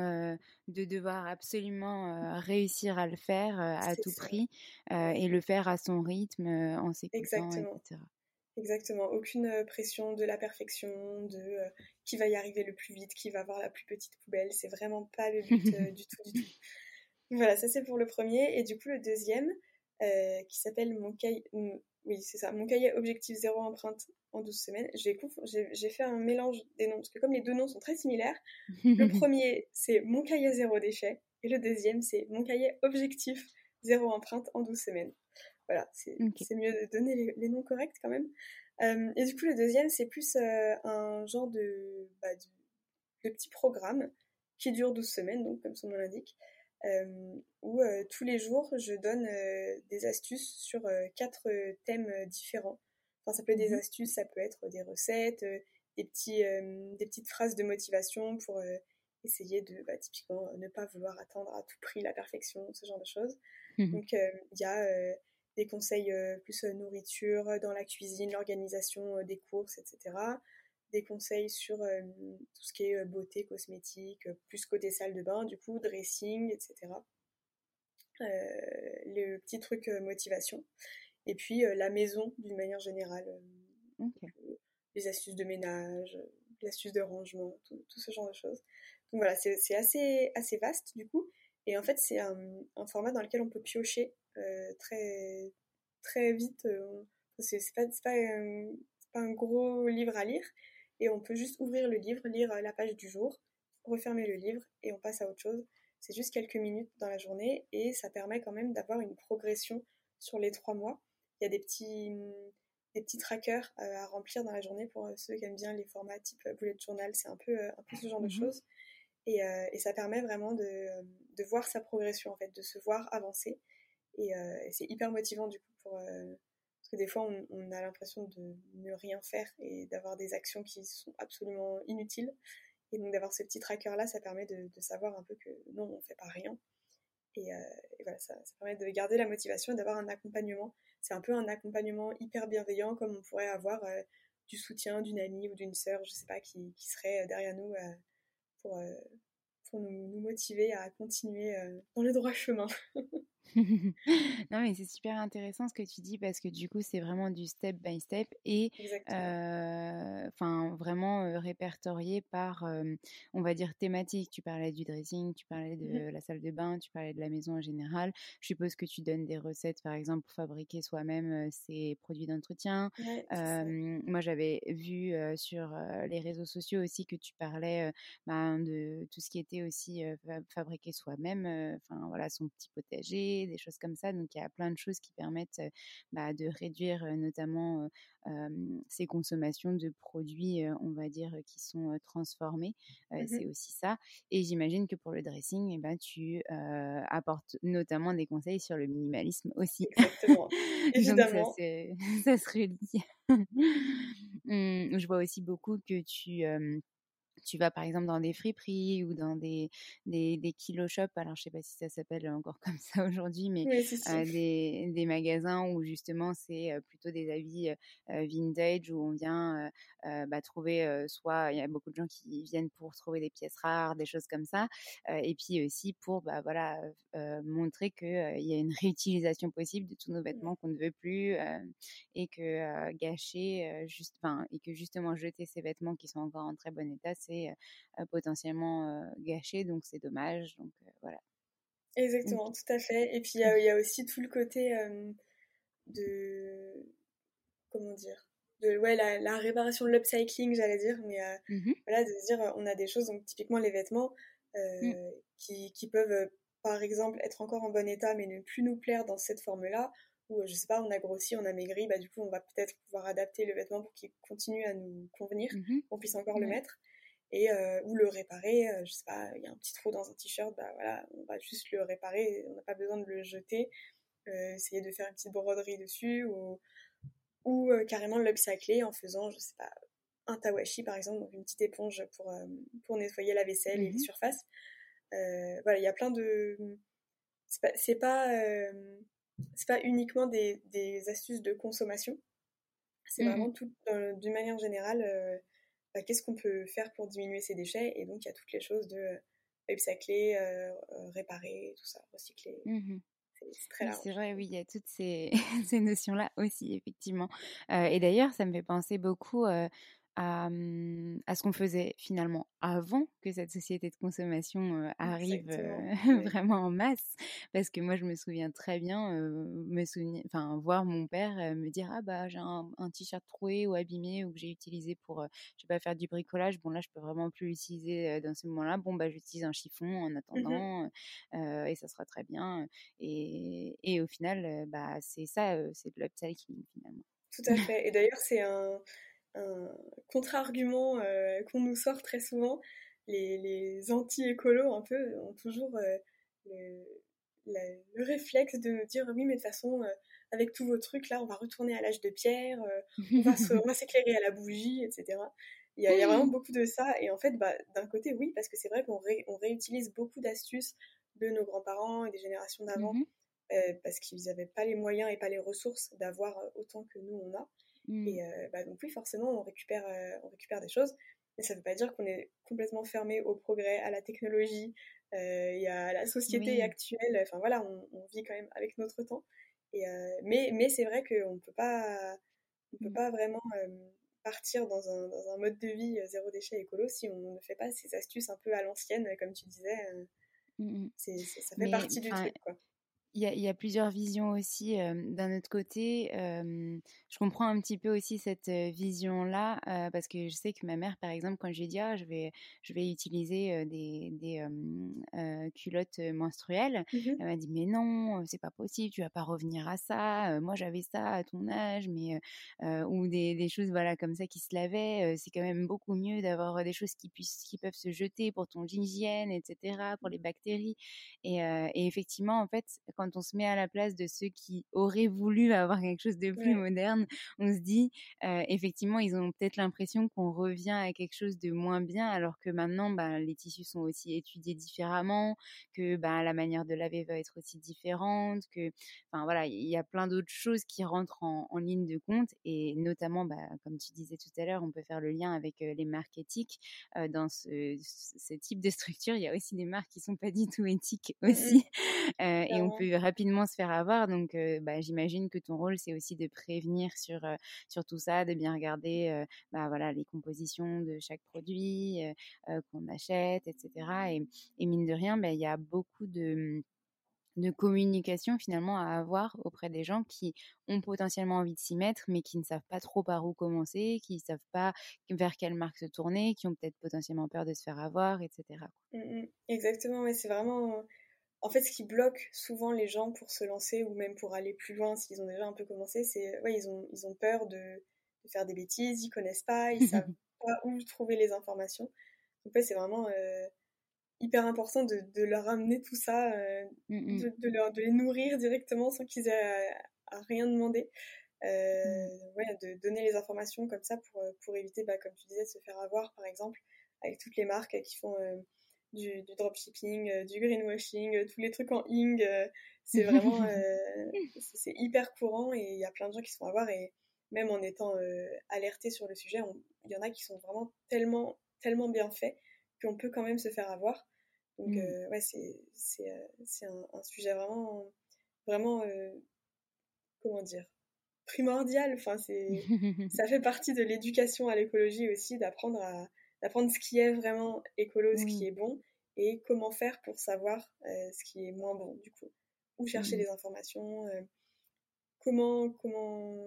de devoir absolument réussir à le faire à tout prix et le faire à son rythme en s'écoutant, etc. Exactement, aucune euh, pression de la perfection, de euh, qui va y arriver le plus vite, qui va avoir la plus petite poubelle, c'est vraiment pas le but euh, du tout, du tout. Voilà, ça c'est pour le premier. Et du coup, le deuxième, qui s'appelle mon cahier, oui, c'est ça, mon cahier objectif zéro empreinte en 12 semaines. J'ai fait un mélange des noms, parce que comme les deux noms sont très similaires, le premier c'est mon cahier zéro déchet, et le deuxième c'est mon cahier objectif zéro empreinte en 12 semaines. Voilà, c'est mieux de donner les, noms corrects quand même. Euh, et du coup, le deuxième, c'est plus euh, un genre de, bah, de, petit programme qui dure 12 semaines, donc comme son nom l'indique, euh, où tous les jours, je donne des astuces sur quatre thèmes différents. Enfin, ça peut être des mmh astuces, ça peut être des recettes, des, petits, des petites phrases de motivation pour essayer de, bah, typiquement, ne pas vouloir attendre à tout prix la perfection, ce genre de choses. Mmh donc, il y a des conseils euh, plus euh, nourriture, dans la cuisine, l'organisation euh, des courses, etc. des conseils sur tout ce qui est beauté, cosmétique, plus côté salle de bain, du coup, dressing, etc. le petit truc motivation. Et puis la maison d'une manière générale. les astuces de ménage, les astuces de rangement, tout, ce genre de choses. Donc voilà, c'est assez, assez vaste du coup. Et en fait, c'est un, format dans lequel on peut piocher très, très vite. c'est pas, pas, pas un gros livre à lire. Et on peut juste ouvrir le livre, lire la page du jour, refermer le livre et on passe à autre chose. C'est juste quelques minutes dans la journée et ça permet quand même d'avoir une progression sur les trois mois. Il y a des petits, des petits trackers euh, à remplir dans la journée pour ceux qui aiment bien les formats type bullet journal. C'est un peu, un peu ce genre de mhm. choses. Et, euh, et, ça permet vraiment de, de, voir sa progression, en fait, de se voir avancer. Et, euh, et c'est hyper motivant du coup pour, parce que des fois, on, a l'impression de ne rien faire et d'avoir des actions qui sont absolument inutiles. Et donc d'avoir ce petit tracker-là, ça permet de, savoir un peu que non, on ne fait pas rien. Et, euh, voilà, ça, permet de garder la motivation et d'avoir un accompagnement. C'est un peu un accompagnement hyper bienveillant, comme on pourrait avoir euh, du soutien d'une amie ou d'une sœur, je ne sais pas, qui, serait euh, derrière nous pour, pour nous, motiver à continuer dans le droit chemin. non, mais c'est super intéressant ce que tu dis parce que du coup, c'est vraiment du step by step et enfin vraiment répertorié par, on va dire, thématique. Tu parlais du dressing, tu parlais de mmh la salle de bain, tu parlais de la maison en général. Je suppose que tu donnes des recettes, par exemple, pour fabriquer soi-même ces produits d'entretien. moi, j'avais vu sur les réseaux sociaux aussi que tu parlais bah, de tout ce qui était aussi fabriqué soi-même, enfin voilà, son petit potager des choses comme ça. Donc il y a plein de choses qui permettent bah, de réduire notamment ces consommations de produits, on va dire, qui sont transformés. Mmh c'est aussi ça. Et j'imagine que pour le dressing, eh ben, tu apportes notamment des conseils sur le minimalisme aussi. Exactement. Évidemment. ça, se relie. Mmh, je vois aussi beaucoup que tu tu vas par exemple dans des friperies ou dans des, des, des kilo shops, alors je sais pas si ça s'appelle encore comme ça aujourd'hui, mais des, des, magasins où justement c'est plutôt des avis vintage où on vient bah, trouver soit il y a beaucoup de gens qui viennent pour trouver des pièces rares, des choses comme ça, et puis aussi pour bah, voilà montrer qu'il y a une réutilisation possible de tous nos mmh. vêtements qu'on ne veut plus et que gâcher juste, et que justement jeter ces vêtements qui sont encore en très bon état, c'est potentiellement gâché, donc c'est dommage. Donc voilà. Exactement, tout à fait. Et puis il y, a aussi tout le côté de comment dire de ouais la, réparation de l'upcycling j'allais dire mais mmh voilà de se dire on a des choses donc typiquement les vêtements mmh. qui, qui, peuvent par exemple être encore en bon état mais ne plus nous plaire dans cette forme là ou je sais pas on a grossi on a maigri bah du coup on va peut-être pouvoir adapter le vêtement pour qu'il continue à nous convenir mmh qu'on puisse encore le mettre et euh, ou le réparer. Euh, je sais pas, il y a un petit trou dans un t-shirt, bah voilà, on va juste le réparer, on n'a pas besoin de le jeter. Euh, essayer de faire une petite broderie dessus ou ou carrément l'upcycler en faisant, je sais pas, un tawashi par exemple, donc une petite éponge pour pour nettoyer la vaisselle et les mmh surfaces. voilà, il y a plein de c'est pas c'est pas, uniquement des, des, astuces de consommation. C'est mmh vraiment tout d'une manière générale bah, qu'est-ce qu'on peut faire pour diminuer ces déchets? Et donc, il y a toutes les choses de euh, upcycler, euh, euh, réparer, tout ça, recycler. Mmh c'est très large. C'est vrai, oui, il y a toutes ces, ces notions-là aussi, effectivement. et d'ailleurs, ça me fait penser beaucoup à, à ce qu'on faisait finalement avant que cette société de consommation arrive vraiment en masse. Parce que moi, je me souviens très bien, me souvenir, enfin, voir mon père me dire Ah, bah, j'ai un, t-shirt troué ou abîmé ou que j'ai utilisé pour, je sais pas, faire du bricolage. Bon, là, je peux vraiment plus l'utiliser dans ce moment-là. Bon, bah, j'utilise un chiffon en mmh attendant et ça sera très bien. Et, et au final, bah, c'est ça, c'est de l'upcycling finalement. Tout à fait. Et d'ailleurs, c'est un un contre-argument euh, qu'on nous sort très souvent. Les, anti-écolos, un peu, ont toujours euh, le, réflexe de dire oui, mais de toute façon, euh, avec tous vos trucs, là, on va retourner à l'âge de pierre, on va s'éclairer à la bougie, etc. Il y, a, vraiment beaucoup de ça. Et en fait, bah, d'un côté, oui, parce que c'est vrai qu'on réutilise beaucoup d'astuces de nos grands-parents et des générations d'avant, mmh parce qu'ils n'avaient pas les moyens et pas les ressources d'avoir autant que nous, on a. Mmh. Et bah, donc oui, forcément, on récupère, on récupère des choses. Mais ça ne veut pas dire qu'on est complètement fermé au progrès, à la technologie et à la société actuelle. Enfin voilà, on, vit quand même avec notre temps. Et, mais mais c'est vrai qu'on ne peut pas, on peut mmh. pas vraiment partir dans un, dans un, mode de vie zéro déchet écolo si on ne fait pas ces astuces un peu à l'ancienne, comme tu disais. Mmh ça fait partie du truc. Quoi il y, a, plusieurs visions aussi. D'un autre côté, je comprends un petit peu aussi cette vision-là parce que je sais que ma mère, par exemple, quand je lui ai dit ah, je vais, je vais utiliser des, des culottes menstruelles, mmh elle m'a dit mais non, c'est pas possible, tu vas pas revenir à ça. moi j'avais ça à ton âge, mais ou des, des, choses voilà comme ça qui se lavaient. c'est quand même beaucoup mieux d'avoir des choses qui puissent, qui peuvent se jeter pour ton hygiène, etc., pour les bactéries. Et, et effectivement, en fait, quand quand on se met à la place de ceux qui auraient voulu avoir quelque chose de plus moderne, on se dit, effectivement, ils ont peut-être l'impression qu'on revient à quelque chose de moins bien, alors que maintenant, bah, les tissus sont aussi étudiés différemment, que bah, la manière de laver va être aussi différente, que, enfin voilà, il y a plein d'autres choses qui rentrent en, ligne de compte, et notamment, bah, comme tu disais tout à l'heure, on peut faire le lien avec les marques éthiques. dans ce, ce, type de structure, il y a aussi des marques qui sont pas du tout éthiques mmh aussi, et on peut rapidement se faire avoir. Donc, bah, j'imagine que ton rôle, c'est aussi de prévenir sur, sur tout ça, de bien regarder bah, voilà, les compositions de chaque produit qu'on achète, etc. Et, mine de rien, bah, il y a beaucoup de de communication finalement à avoir auprès des gens qui ont potentiellement envie de s'y mettre mais qui ne savent pas trop par où commencer, qui ne savent pas vers quelle marque se tourner, qui ont peut-être potentiellement peur de se faire avoir, etc. Mmh, mmh. Exactement, mais c'est vraiment en fait, ce qui bloque souvent les gens pour se lancer ou même pour aller plus loin s'ils ont déjà un peu commencé, c'est ouais, ils ont, ils ont peur de, faire des bêtises, ils connaissent pas, ils savent pas où trouver les informations. Donc c'est vraiment euh, hyper important de, leur amener tout ça, euh, mmh, mmh. de, leur, de les nourrir directement sans qu'ils aient à, rien demander. Euh, mmh. de donner les informations comme ça pour, pour éviter, bah, comme tu disais, de se faire avoir, par exemple, avec toutes les marques qui font du, dropshipping, euh, du greenwashing, euh, tous les trucs en ing. Euh, c'est vraiment c'est hyper courant et il y a plein de gens qui se font avoir et même en étant alertés sur le sujet, il y en a qui sont vraiment tellement tellement bien faits qu'on peut quand même se faire avoir. Donc mm. ouais, c'est un, un, sujet vraiment vraiment comment dire primordial. Enfin ça fait partie de l'éducation à l'écologie aussi d'apprendre à d'apprendre ce qui est vraiment écolo, ce qui est bon, et comment faire pour savoir euh, ce qui est moins bon, du coup. Où chercher mmh. les informations, euh, comment, comment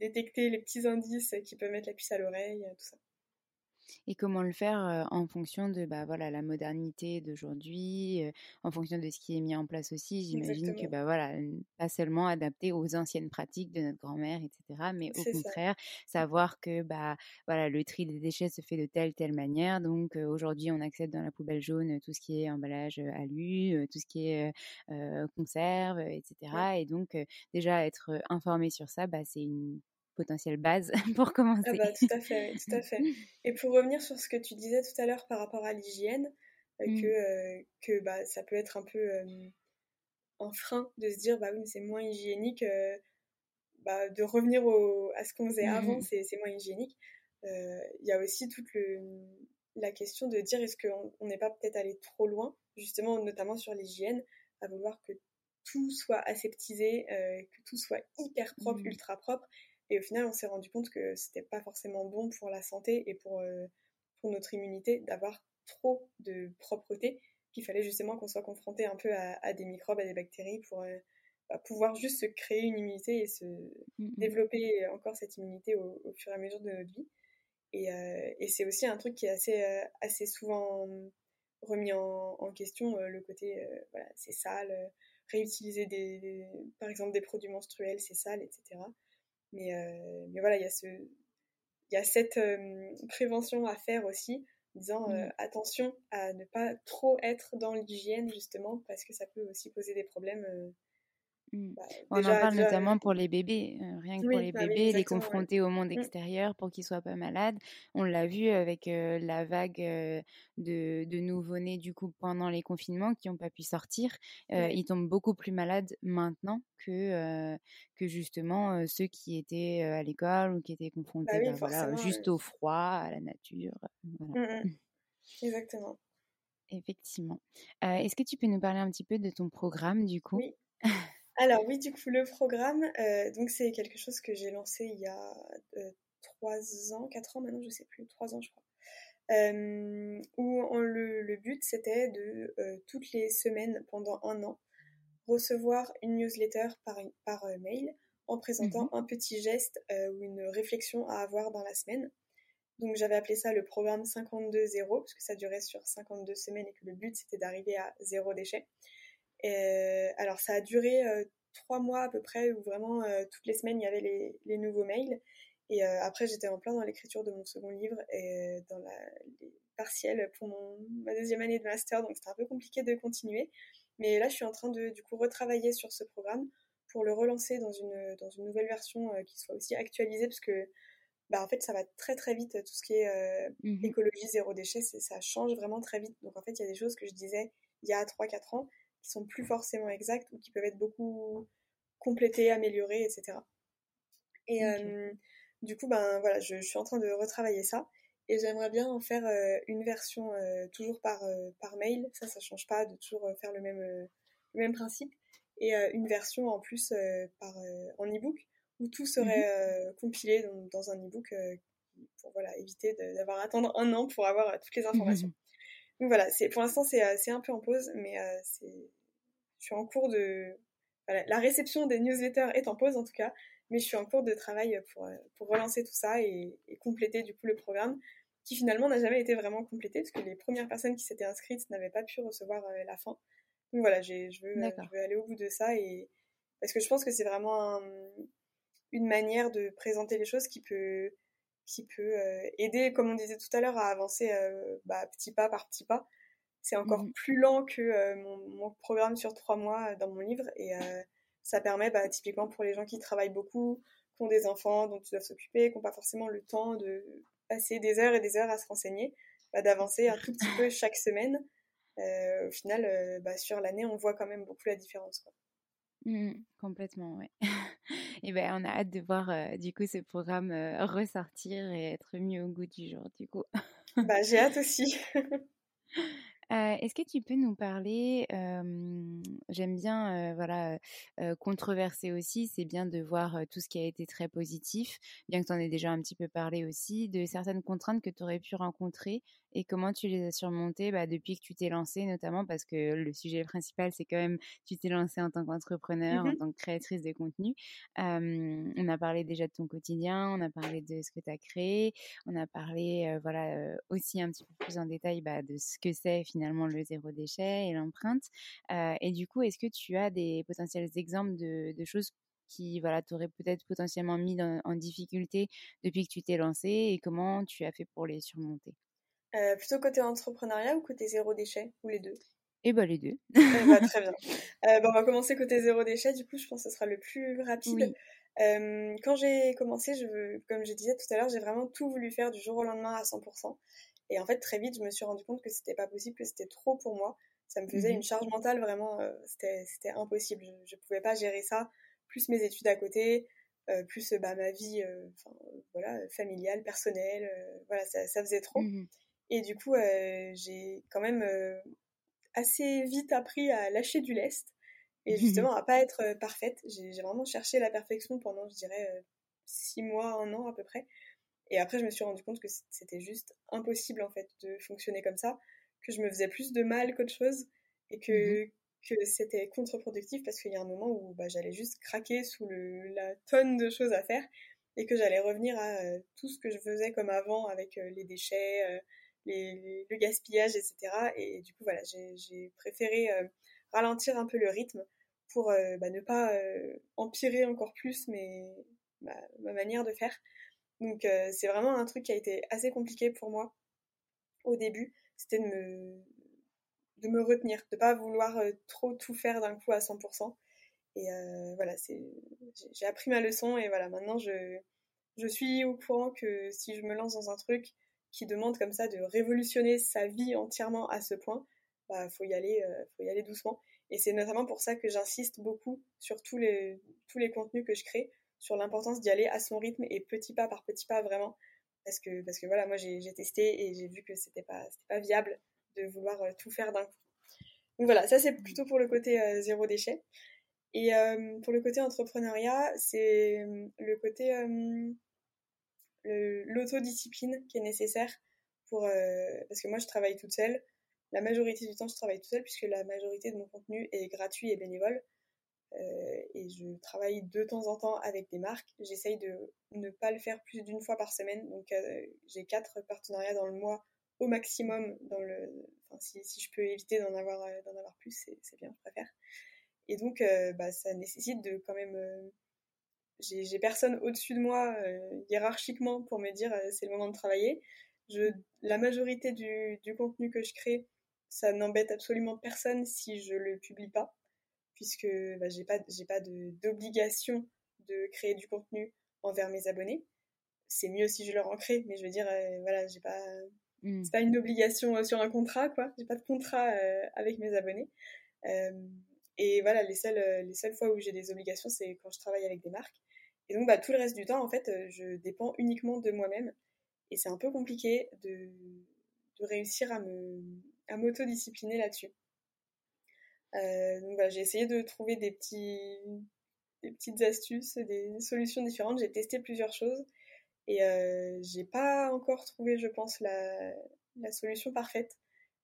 détecter les petits indices qui peuvent mettre la puce à l'oreille, tout ça et comment le faire en fonction de bah, voilà, la modernité d'aujourd'hui, en fonction de ce qui est mis en place aussi. J'imagine que bah, voilà, pas seulement adapté aux anciennes pratiques de notre grand-mère, etc., mais au contraire, savoir que bah, voilà, le tri des déchets se fait de telle, telle manière. Donc aujourd'hui, on accepte dans la poubelle jaune tout ce qui est emballage alu, tout ce qui est conserve, etc. Et donc, déjà, être informé sur ça, bah, c'est une potentielle base pour commencer. Ah bah, tout à fait, tout à fait. Et pour revenir sur ce que tu disais tout à l'heure par rapport à l'hygiène, euh, mmh. que, euh, que bah, ça peut être un peu euh, un frein de se dire bah oui, c'est moins hygiénique, bah, de revenir au, à ce qu'on faisait avant, mmh. c'est moins hygiénique. Il y a aussi toute le, la question de dire est-ce qu'on n'est pas peut-être allé trop loin, justement, notamment sur l'hygiène, à vouloir que tout soit aseptisé, que tout soit hyper propre, mmh. ultra propre, et au final, on s'est rendu compte que c'était pas forcément bon pour la santé et pour, euh, pour notre immunité d'avoir trop de propreté, qu'il fallait justement qu'on soit confronté un peu à, des microbes, à des bactéries pour euh, bah, pouvoir juste se créer une immunité et se développer encore cette immunité au, fur et à mesure de notre vie. Et, euh, et c'est aussi un truc qui est assez, assez souvent remis en, en question, le côté, voilà, c'est sale, réutiliser des, des, par exemple des produits menstruels, c'est sale, etc. Mais, euh, mais voilà, il y a, ce, y a cette euh, prévention à faire aussi, en disant euh, mmh. attention à ne pas trop être dans l'hygiène, justement, parce que ça peut aussi poser des problèmes. Mmh. Bah, On en parle notamment pour les bébés. rien rien que pour les bah bébés, les confronter au monde mmh. extérieur pour qu'ils soient pas malades. On l'a vu avec la vague de, de nouveau-nés du coup pendant les confinements qui n'ont pas pu sortir. Ils tombent beaucoup plus malades maintenant que, que justement ceux qui étaient à l'école ou qui étaient confrontés bah voilà, juste au froid, à la nature. Voilà. Mmh, Exactement. Effectivement. Est-ce que tu peux nous parler un petit peu de ton programme du coup? Oui. Alors oui, du coup, le programme, donc c'est quelque chose que j'ai lancé il y a trois ans, quatre ans maintenant, je sais plus, trois ans je crois. où le, but c'était de toutes les semaines pendant un an recevoir une newsletter par, par mail en présentant mmh un petit geste ou une réflexion à avoir dans la semaine. Donc j'avais appelé ça le programme 52-0, parce que ça durait sur 52 semaines et que le but c'était d'arriver à zéro déchet. Et, alors ça a duré euh, trois mois à peu près, où vraiment euh, toutes les semaines il y avait les, les nouveaux mails. Et euh, après j'étais en plein dans l'écriture de mon second livre et dans la, les partiels pour mon, ma deuxième année de master, donc c'était un peu compliqué de continuer. Mais là je suis en train de du coup retravailler sur ce programme pour le relancer dans une, dans une nouvelle version qui soit aussi actualisée, parce que bah, en fait, ça va très très vite, tout ce qui est euh, mmh écologie, zéro déchet, ça change vraiment très vite. Donc en fait, il y a des choses que je disais il y a 3-4 ans qui sont plus forcément exactes ou qui peuvent être beaucoup complétées, améliorées, etc. Et du coup, ben voilà, je, suis en train de retravailler ça. Et j'aimerais bien en faire une version toujours par, par mail. Ça, ça change pas de toujours faire le même, le même principe. Et une version en plus par, en e-book où tout serait euh, compilé dans, dans un e-book euh, pour voilà, éviter d'avoir à attendre un an pour avoir euh, toutes les informations. Donc voilà, pour l'instant c'est un peu en pause, mais c'est je suis en cours de... Voilà, la réception des newsletters est en pause en tout cas, mais je suis en cours de travail pour, pour relancer tout ça et, compléter du coup le programme qui finalement n'a jamais été vraiment complété parce que les premières personnes qui s'étaient inscrites n'avaient pas pu recevoir la fin. Donc voilà, je veux, je veux aller au bout de ça et parce que je pense que c'est vraiment un, une manière de présenter les choses qui peut, qui peut euh, aider, comme on disait tout à l'heure, à avancer euh, bah, petit pas par petit pas. C'est encore mmh plus lent que euh, mon, programme sur trois mois dans mon livre et ça permet bah, typiquement pour les gens qui travaillent beaucoup, qui ont des enfants dont ils doivent s'occuper, qui n'ont pas forcément le temps de passer des heures et des heures à se renseigner, bah, d'avancer un tout petit peu chaque semaine. au final, sur l'année, on voit quand même beaucoup la différence. Quoi. Mmh, complètement, ouais. et ben, on a hâte de voir du coup ce programme ressortir et être mis au goût du jour, du coup. bah, j'ai hâte aussi. Est-ce que tu peux nous parler, j'aime bien voilà, controverser aussi, c'est bien de voir tout ce qui a été très positif, bien que tu en aies déjà un petit peu parlé aussi, de certaines contraintes que tu aurais pu rencontrer et comment tu les as surmontées bah, depuis que tu t'es lancée, notamment parce que le sujet principal, c'est quand même tu t'es lancée en tant qu'entrepreneur, en mmh tant que créatrice de contenu. on a parlé déjà de ton quotidien, on a parlé de ce que tu as créé, on a parlé voilà, aussi un petit peu plus en détail bah, de ce que c'est finalement le zéro déchet et l'empreinte. et du coup, est-ce que tu as des potentiels exemples de, de choses qui voilà t'aurais peut-être potentiellement mis en difficulté depuis que tu t'es lancée et comment tu as fait pour les surmonter? Euh, plutôt côté entrepreneuriat ou côté zéro déchet Ou les deux? Eh ben les deux. Eh ben, très bien. Euh, on va commencer côté zéro déchet, du coup je pense que ce sera le plus rapide. Euh, quand j'ai commencé, je, comme je disais tout à l'heure, j'ai vraiment tout voulu faire du jour au lendemain à 100%. Et en fait, très vite, je me suis rendu compte que c'était pas possible, que c'était trop pour moi. Ça me faisait mmh une charge mentale vraiment, c'était impossible. Je, ne pouvais pas gérer ça, plus mes études à côté, plus bah, ma vie voilà, familiale, personnelle. voilà, ça, ça, faisait trop. Mmh et du coup, euh, j'ai quand même euh, assez vite appris à lâcher du lest et justement à pas être euh, parfaite. J'ai vraiment cherché la perfection pendant, je dirais, six mois, un an à peu près. Et après, je me suis rendu compte que c'était juste impossible en fait de fonctionner comme ça, que je me faisais plus de mal qu'autre chose et que, mmh que c'était contre-productif parce qu'il y a un moment où bah, j'allais juste craquer sous le, la tonne de choses à faire et que j'allais revenir à tout ce que je faisais comme avant avec les déchets, le gaspillage, etc. Et, du coup, voilà, j'ai préféré euh, ralentir un peu le rythme pour euh, bah, ne pas euh, empirer encore plus mes, ma, manière de faire. Donc c'est vraiment un truc qui a été assez compliqué pour moi au début. C'était de me, de me retenir, de pas vouloir trop tout faire d'un coup à 100%. Et voilà, j'ai appris ma leçon et voilà, maintenant je, je suis au courant que si je me lance dans un truc qui demande comme ça de révolutionner sa vie entièrement à ce point, bah faut y aller, faut y aller doucement. Et c'est notamment pour ça que j'insiste beaucoup sur tous les, tous les contenus que je crée, sur l'importance d'y aller à son rythme et petit pas par petit pas vraiment. Parce que, parce que voilà, moi j'ai testé et j'ai vu que c'était pas, pas viable de vouloir euh, tout faire d'un coup. Donc voilà, ça c'est plutôt pour le côté euh, zéro déchet. Et euh, pour le côté entrepreneuriat, c'est le côté l'autodiscipline qui est nécessaire pour parce que moi je travaille toute seule la majorité du temps, je travaille tout seul puisque la majorité de mon contenu est gratuit et bénévole. Euh, et je travaille de temps en temps avec des marques. J'essaye de ne pas le faire plus d'une fois par semaine. Donc euh, j'ai quatre partenariats dans le mois au maximum. Dans le, enfin, si, si je peux éviter d'en avoir, euh, d'en avoir plus, c'est bien, je préfère. Et donc bah, ça nécessite de quand même... j'ai personne au-dessus de moi hiérarchiquement pour me dire c'est le moment de travailler. Je, la majorité du, du contenu que je crée, ça n'embête absolument personne si je le publie pas, puisque bah, j'ai pas, j'ai pas d'obligation de, créer du contenu envers mes abonnés. C'est mieux si je leur en crée, mais je veux dire, euh, voilà, j'ai pas, mmh. c'est pas une obligation euh, sur un contrat, quoi. J'ai pas de contrat euh, avec mes abonnés. Et voilà, les seules, les seules fois où j'ai des obligations, c'est quand je travaille avec des marques. Et donc, bah, tout le reste du temps, en fait, je dépends uniquement de moi-même. Et c'est un peu compliqué de, de réussir à me, à m'autodiscipliner là-dessus. Euh, donc j'ai essayé de trouver des, petits, des petites astuces, des solutions différentes. J'ai testé plusieurs choses et euh, j'ai pas encore trouvé, je pense, la, la solution parfaite.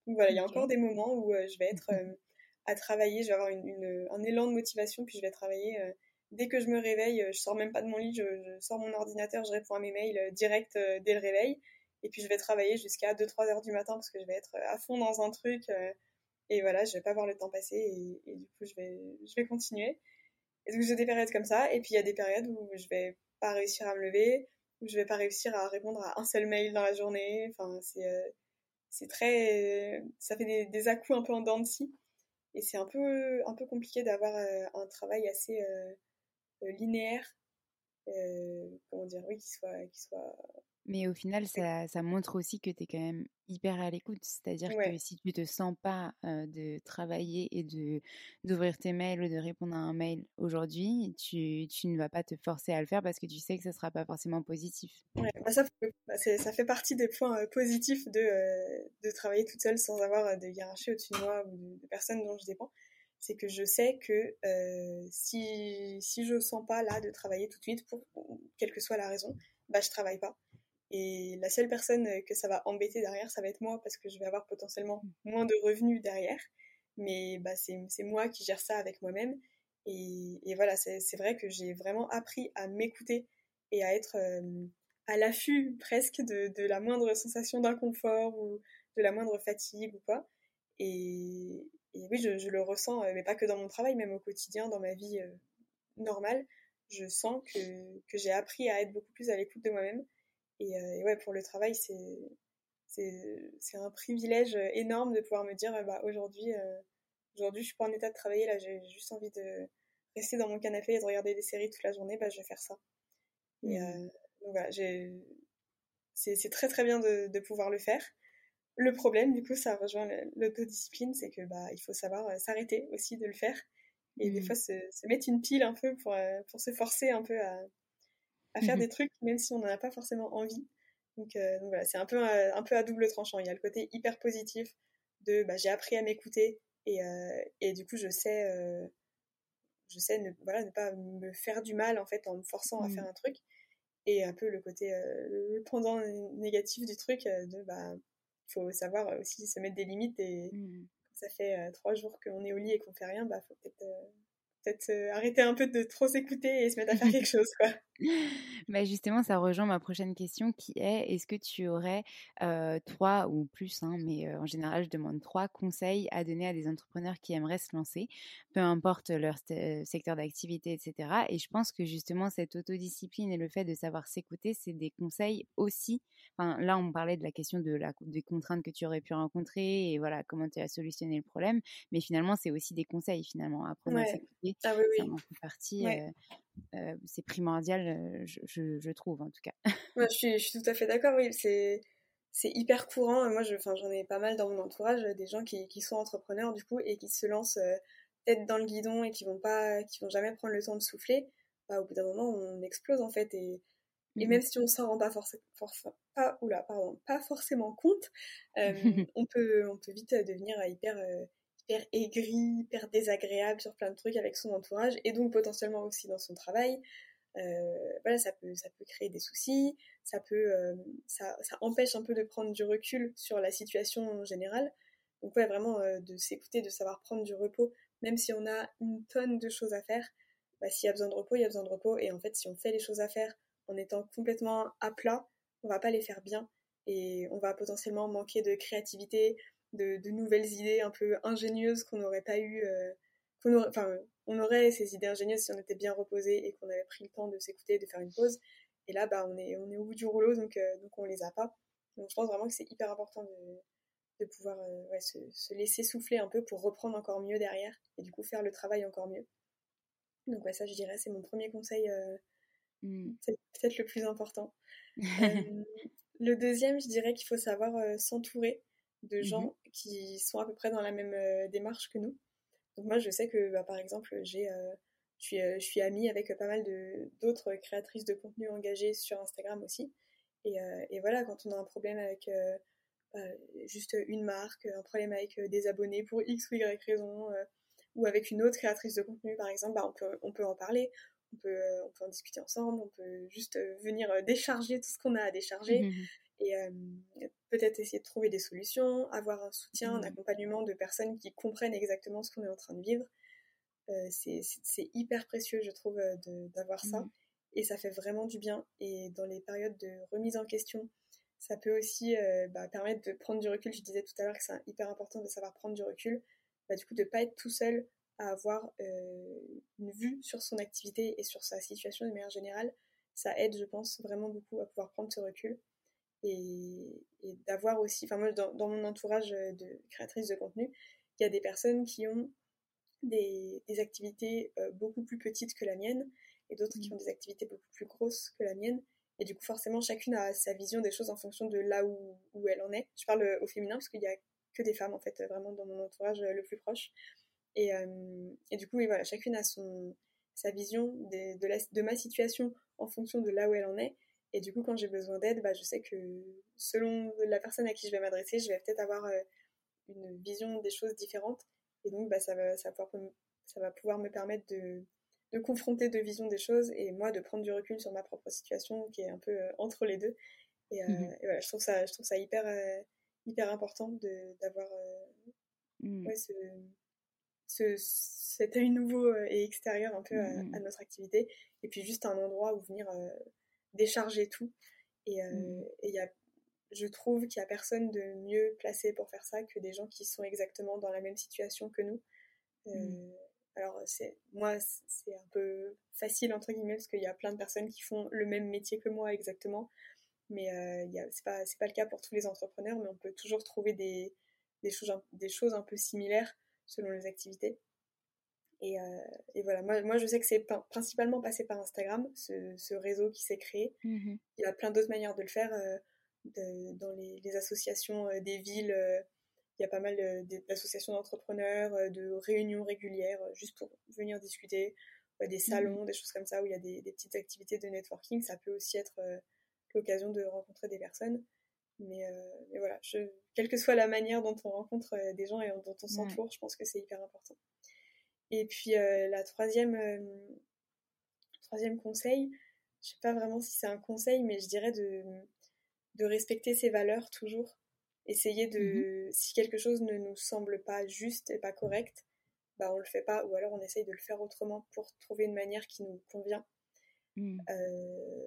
Donc voilà, il y a encore des moments où euh, je vais être euh, travailler, je vais avoir un élan de motivation, puis je vais travailler. dès que je me réveille, je sors même pas de mon lit, je, sors mon ordinateur, je réponds à mes mails direct dès le réveil. Et puis je vais travailler jusqu'à 2-3 heures du matin parce que je vais être à fond dans un truc. Euh, et voilà, je vais pas voir le temps passer et, du coup je vais, je vais continuer. Et donc j'ai des périodes comme ça. Et puis il y a des périodes où je vais pas réussir à me lever, où je vais pas réussir à répondre à un seul mail dans la journée. Enfin, c'est euh, c'est très. Ça fait des, des à-coups un peu en dents de scie. Et c'est un peu, un peu compliqué d'avoir euh, un travail assez linéaire. comment dire, oui, qui soit, qui soit mais au final, ça, ça montre aussi que tu es quand même hyper à l'écoute. C'est-à-dire que si tu te sens pas de travailler et de d'ouvrir tes mails ou de répondre à un mail aujourd'hui, tu, tu, ne vas pas te forcer à le faire parce que tu sais que ça sera pas forcément positif. Ouais, bah ça, bah ça fait partie des points positifs de, de travailler toute seule sans avoir de hiérarchie au-dessus de moi ou de, personnes dont je dépends. C'est que je sais que si, si je sens pas là de travailler tout de suite, pour quelle que soit la raison, bah je travaille pas. Et la seule personne euh, que ça va embêter derrière, ça va être moi parce que je vais avoir potentiellement moins de revenus derrière. Mais bah, c'est moi qui gère ça avec moi-même. Et, et, voilà, c'est vrai que j'ai vraiment appris à m'écouter et à être euh, à l'affût presque de, de, la moindre sensation d'inconfort ou de la moindre fatigue ou quoi. Et, et oui, je, je, le ressens, euh, mais pas que dans mon travail, même au quotidien, dans ma vie normale. Je sens que, que j'ai appris à être beaucoup plus à l'écoute de moi-même euh, et, ouais, pour le travail, c'est c'est un privilège énorme de pouvoir me dire bah, aujourd'hui euh, aujourd'hui je suis pas en état de travailler là j'ai juste envie de rester dans mon canapé et de regarder des séries toute la journée bah je vais faire ça et mmh. euh, donc voilà c'est très très bien de, de, pouvoir le faire le problème du coup ça rejoint l'autodiscipline c'est que bah il faut savoir s'arrêter aussi de le faire et des mmh. fois se, se, mettre une pile un peu pour pour se forcer un peu à à faire mmh des trucs même si on n'en a pas forcément envie. Donc, euh, donc voilà, c'est un peu, euh, un peu à double tranchant. Il y a le côté hyper positif de bah, j'ai appris à m'écouter et, euh, et, du coup je sais, je sais ne, voilà, ne pas me faire du mal en fait en me forçant à faire mmh. un truc. Et un peu le côté, le pendant négatif du truc de bah faut savoir aussi se mettre des limites et mmh. ça fait trois jours qu'on est au lit et qu'on fait rien, bah faut peut-être peut-être arrêter un peu de trop s'écouter et se mettre à faire quelque chose quoi. Bah justement, ça rejoint ma prochaine question qui est est-ce que tu aurais trois ou plus, hein, mais en général, je demande trois conseils à donner à des entrepreneurs qui aimeraient se lancer, peu importe leur secteur d'activité, etc. Et je pense que justement, cette autodiscipline et le fait de savoir s'écouter, c'est des conseils aussi. Enfin, là, on parlait de la question de la, des contraintes que tu aurais pu rencontrer et voilà comment tu as solutionné le problème. Mais finalement, c'est aussi des conseils, finalement, apprendre à s'écouter. Ah oui, oui. Ça en fait partie. C'est primordial, je, je, trouve en tout cas. je, suis, je, suis, tout à fait d'accord, oui. C'est, c'est hyper courant. Moi, je, j'en ai pas mal dans mon entourage, des gens qui, qui sont entrepreneurs du coup et qui se lancent tête dans le guidon et qui vont pas, qui vont jamais prendre le temps de souffler. Bah, au bout d'un moment, on explose en fait. Et, et mmh même si on s'en rend pas, forcément pas, oula, pardon, pas forcément compte, on, peut, on peut vite devenir hyper hyper aigri, hyper désagréable sur plein de trucs avec son entourage et donc potentiellement aussi dans son travail. Euh, voilà, ça peut, créer des soucis, ça peut, euh, empêche un peu de prendre du recul sur la situation en général. Donc ouais, vraiment euh, de s'écouter, de savoir prendre du repos, même si on a une tonne de choses à faire. Bah, s'il y a besoin de repos, il y a besoin de repos. Et en fait, si on fait les choses à faire en étant complètement à plat, on va pas les faire bien et on va potentiellement manquer de créativité, de, nouvelles idées un peu ingénieuses qu'on n'aurait pas eu. Euh, aurait, enfin, on aurait ces idées ingénieuses si on était bien reposé et qu'on avait pris le temps de s'écouter, de faire une pause. Et là, bah, on est, on est au bout du rouleau, donc, euh, donc on les a pas. Donc je pense vraiment que c'est hyper important de, de pouvoir euh, ouais, se, se, laisser souffler un peu pour reprendre encore mieux derrière et du coup faire le travail encore mieux. Donc ouais, ça je dirais, c'est mon premier conseil, mmh. c'est peut-être le plus important. le deuxième, je dirais qu'il faut savoir s'entourer de mmh gens qui sont à peu près dans la même euh, démarche que nous. Donc moi, je sais que, bah, par exemple, j'ai, euh, je, suis, euh, je suis amie avec pas mal de, d'autres créatrices de contenu engagées sur Instagram aussi. Et, et voilà, quand on a un problème avec bah, juste une marque, un problème avec des abonnés pour X ou Y raison, ou avec une autre créatrice de contenu, par exemple, bah, on, peut, on peut en parler. On peut, on peut en discuter ensemble, on peut juste venir décharger tout ce qu'on a à décharger. Mmh et peut-être essayer de trouver des solutions, avoir un soutien, un mmh. accompagnement de personnes qui comprennent exactement ce qu'on est en train de vivre. c'est hyper précieux, je trouve, d'avoir ça. Mmh. Et ça fait vraiment du bien. Et dans les périodes de remise en question, ça peut aussi bah, permettre de prendre du recul. Je disais tout à l'heure que c'est hyper important de savoir prendre du recul. Bah, du coup, de ne pas être tout seul à avoir une vue sur son activité et sur sa situation de manière générale. Ça aide, je pense, vraiment beaucoup à pouvoir prendre ce recul et, d'avoir aussi, enfin moi dans, mon entourage de créatrices de contenu, il y a des personnes qui ont des, activités euh, beaucoup plus petites que la mienne et d'autres qui mmh. ont des activités beaucoup plus grosses que la mienne. Et du coup, forcément, chacune a sa vision des choses en fonction de là où, où elle en est. Je parle au féminin parce qu'il y a que des femmes, en fait, vraiment dans mon entourage le plus proche. Et, euh, et du coup, oui, voilà, chacune a son, sa vision de, de, la, de ma situation en fonction de là où elle en est. Et du coup, quand j'ai besoin d'aide, bah, je sais que selon la personne à qui je vais m'adresser, je vais peut-être avoir euh, une vision des choses différentes. Et donc, bah, ça, va, ça, va pouvoir, ça va pouvoir me permettre de, de confronter deux visions des choses et moi de prendre du recul sur ma propre situation qui est un peu euh, entre les deux. Et, euh, mmh et, voilà, je trouve ça, je trouve ça hyper, hyper important d'avoir mmh. ouais, ce, ce, cet œil nouveau et extérieur un peu à, mmh à, notre activité. Et puis juste un endroit où venir décharger tout. Et, euh, mmh. y a, je trouve qu'il n'y a personne de mieux placé pour faire ça que des gens qui sont exactement dans la même situation que nous. Euh, mmh. Alors, c'est, moi, c'est un peu facile, entre guillemets, parce qu'il y a plein de personnes qui font le même métier que moi exactement. Mais euh, c'est pas, pas le cas pour tous les entrepreneurs, mais on peut toujours trouver des, des, choses, des choses un peu similaires selon les activités. Euh, et, voilà, moi, moi je sais que c'est principalement passé par Instagram, ce, réseau qui s'est créé. Mmh Il y a plein d'autres manières de le faire. Euh, dans les, associations euh, des villes, il y a pas mal d'associations d'entrepreneurs, de réunions régulières, juste pour venir discuter, des mmh salons, des choses comme ça, où il y a des, petites activités de networking. Ça peut aussi être l'occasion de rencontrer des personnes. Mais, voilà, je, quelle que soit la manière dont on rencontre des gens et dont on s'entoure, je pense que c'est hyper important. Et puis euh, la troisième, euh, troisième conseil, je sais pas vraiment si c'est un conseil, mais je dirais de, de respecter ses valeurs toujours. Essayer de, mmh si quelque chose ne nous semble pas juste et pas correct, bah on le fait pas, ou alors on essaye de le faire autrement pour trouver une manière qui nous convient. Mmh. Euh,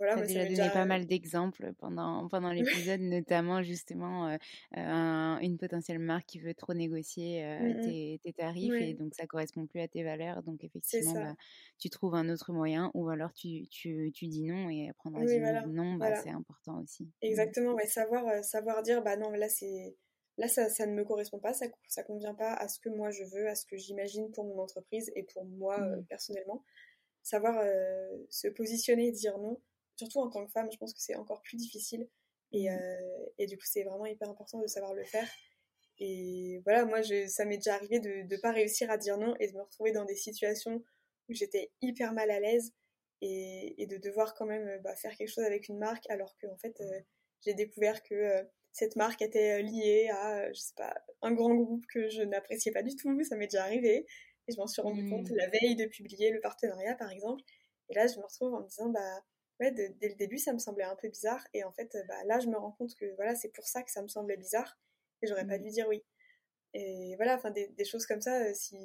voilà, tu as déjà donné pas mal d'exemples pendant, pendant l'épisode, notamment justement une potentielle marque qui veut trop négocier mmh tes, tes, tarifs et donc ça correspond plus à tes valeurs. Donc effectivement, bah, tu trouves un autre moyen ou alors tu, tu, tu dis non et apprendre à dire non, bah, c'est important aussi. Mmh. Exactement, ouais, savoir, savoir dire bah non, là c'est là ça, ça, ne me correspond pas, ça ça convient pas à ce que moi je veux, à ce que j'imagine pour mon entreprise et pour moi mmh. personnellement. Savoir se positionner et dire non surtout en tant que femme, je pense que c'est encore plus difficile. Et, euh, et du coup, c'est vraiment hyper important de savoir le faire. Et voilà, moi, je, ça m'est déjà arrivé de ne pas réussir à dire non et de me retrouver dans des situations où j'étais hyper mal à l'aise et, et, de devoir quand même bah, faire quelque chose avec une marque alors que en fait, euh, j'ai découvert que euh, cette marque était liée à, je sais pas, un grand groupe que je n'appréciais pas du tout. Ça m'est déjà arrivé. Et je m'en suis rendu compte mmh. la veille de publier le partenariat, par exemple. Et là, je me retrouve en me disant, bah, dès le début, ça me semblait un peu bizarre. Et en fait, bah, là, je me rends compte que voilà, c'est pour ça que ça me semblait bizarre. Et j'aurais pas mmh. dû dire oui. Et voilà, enfin, des, choses comme ça, euh, si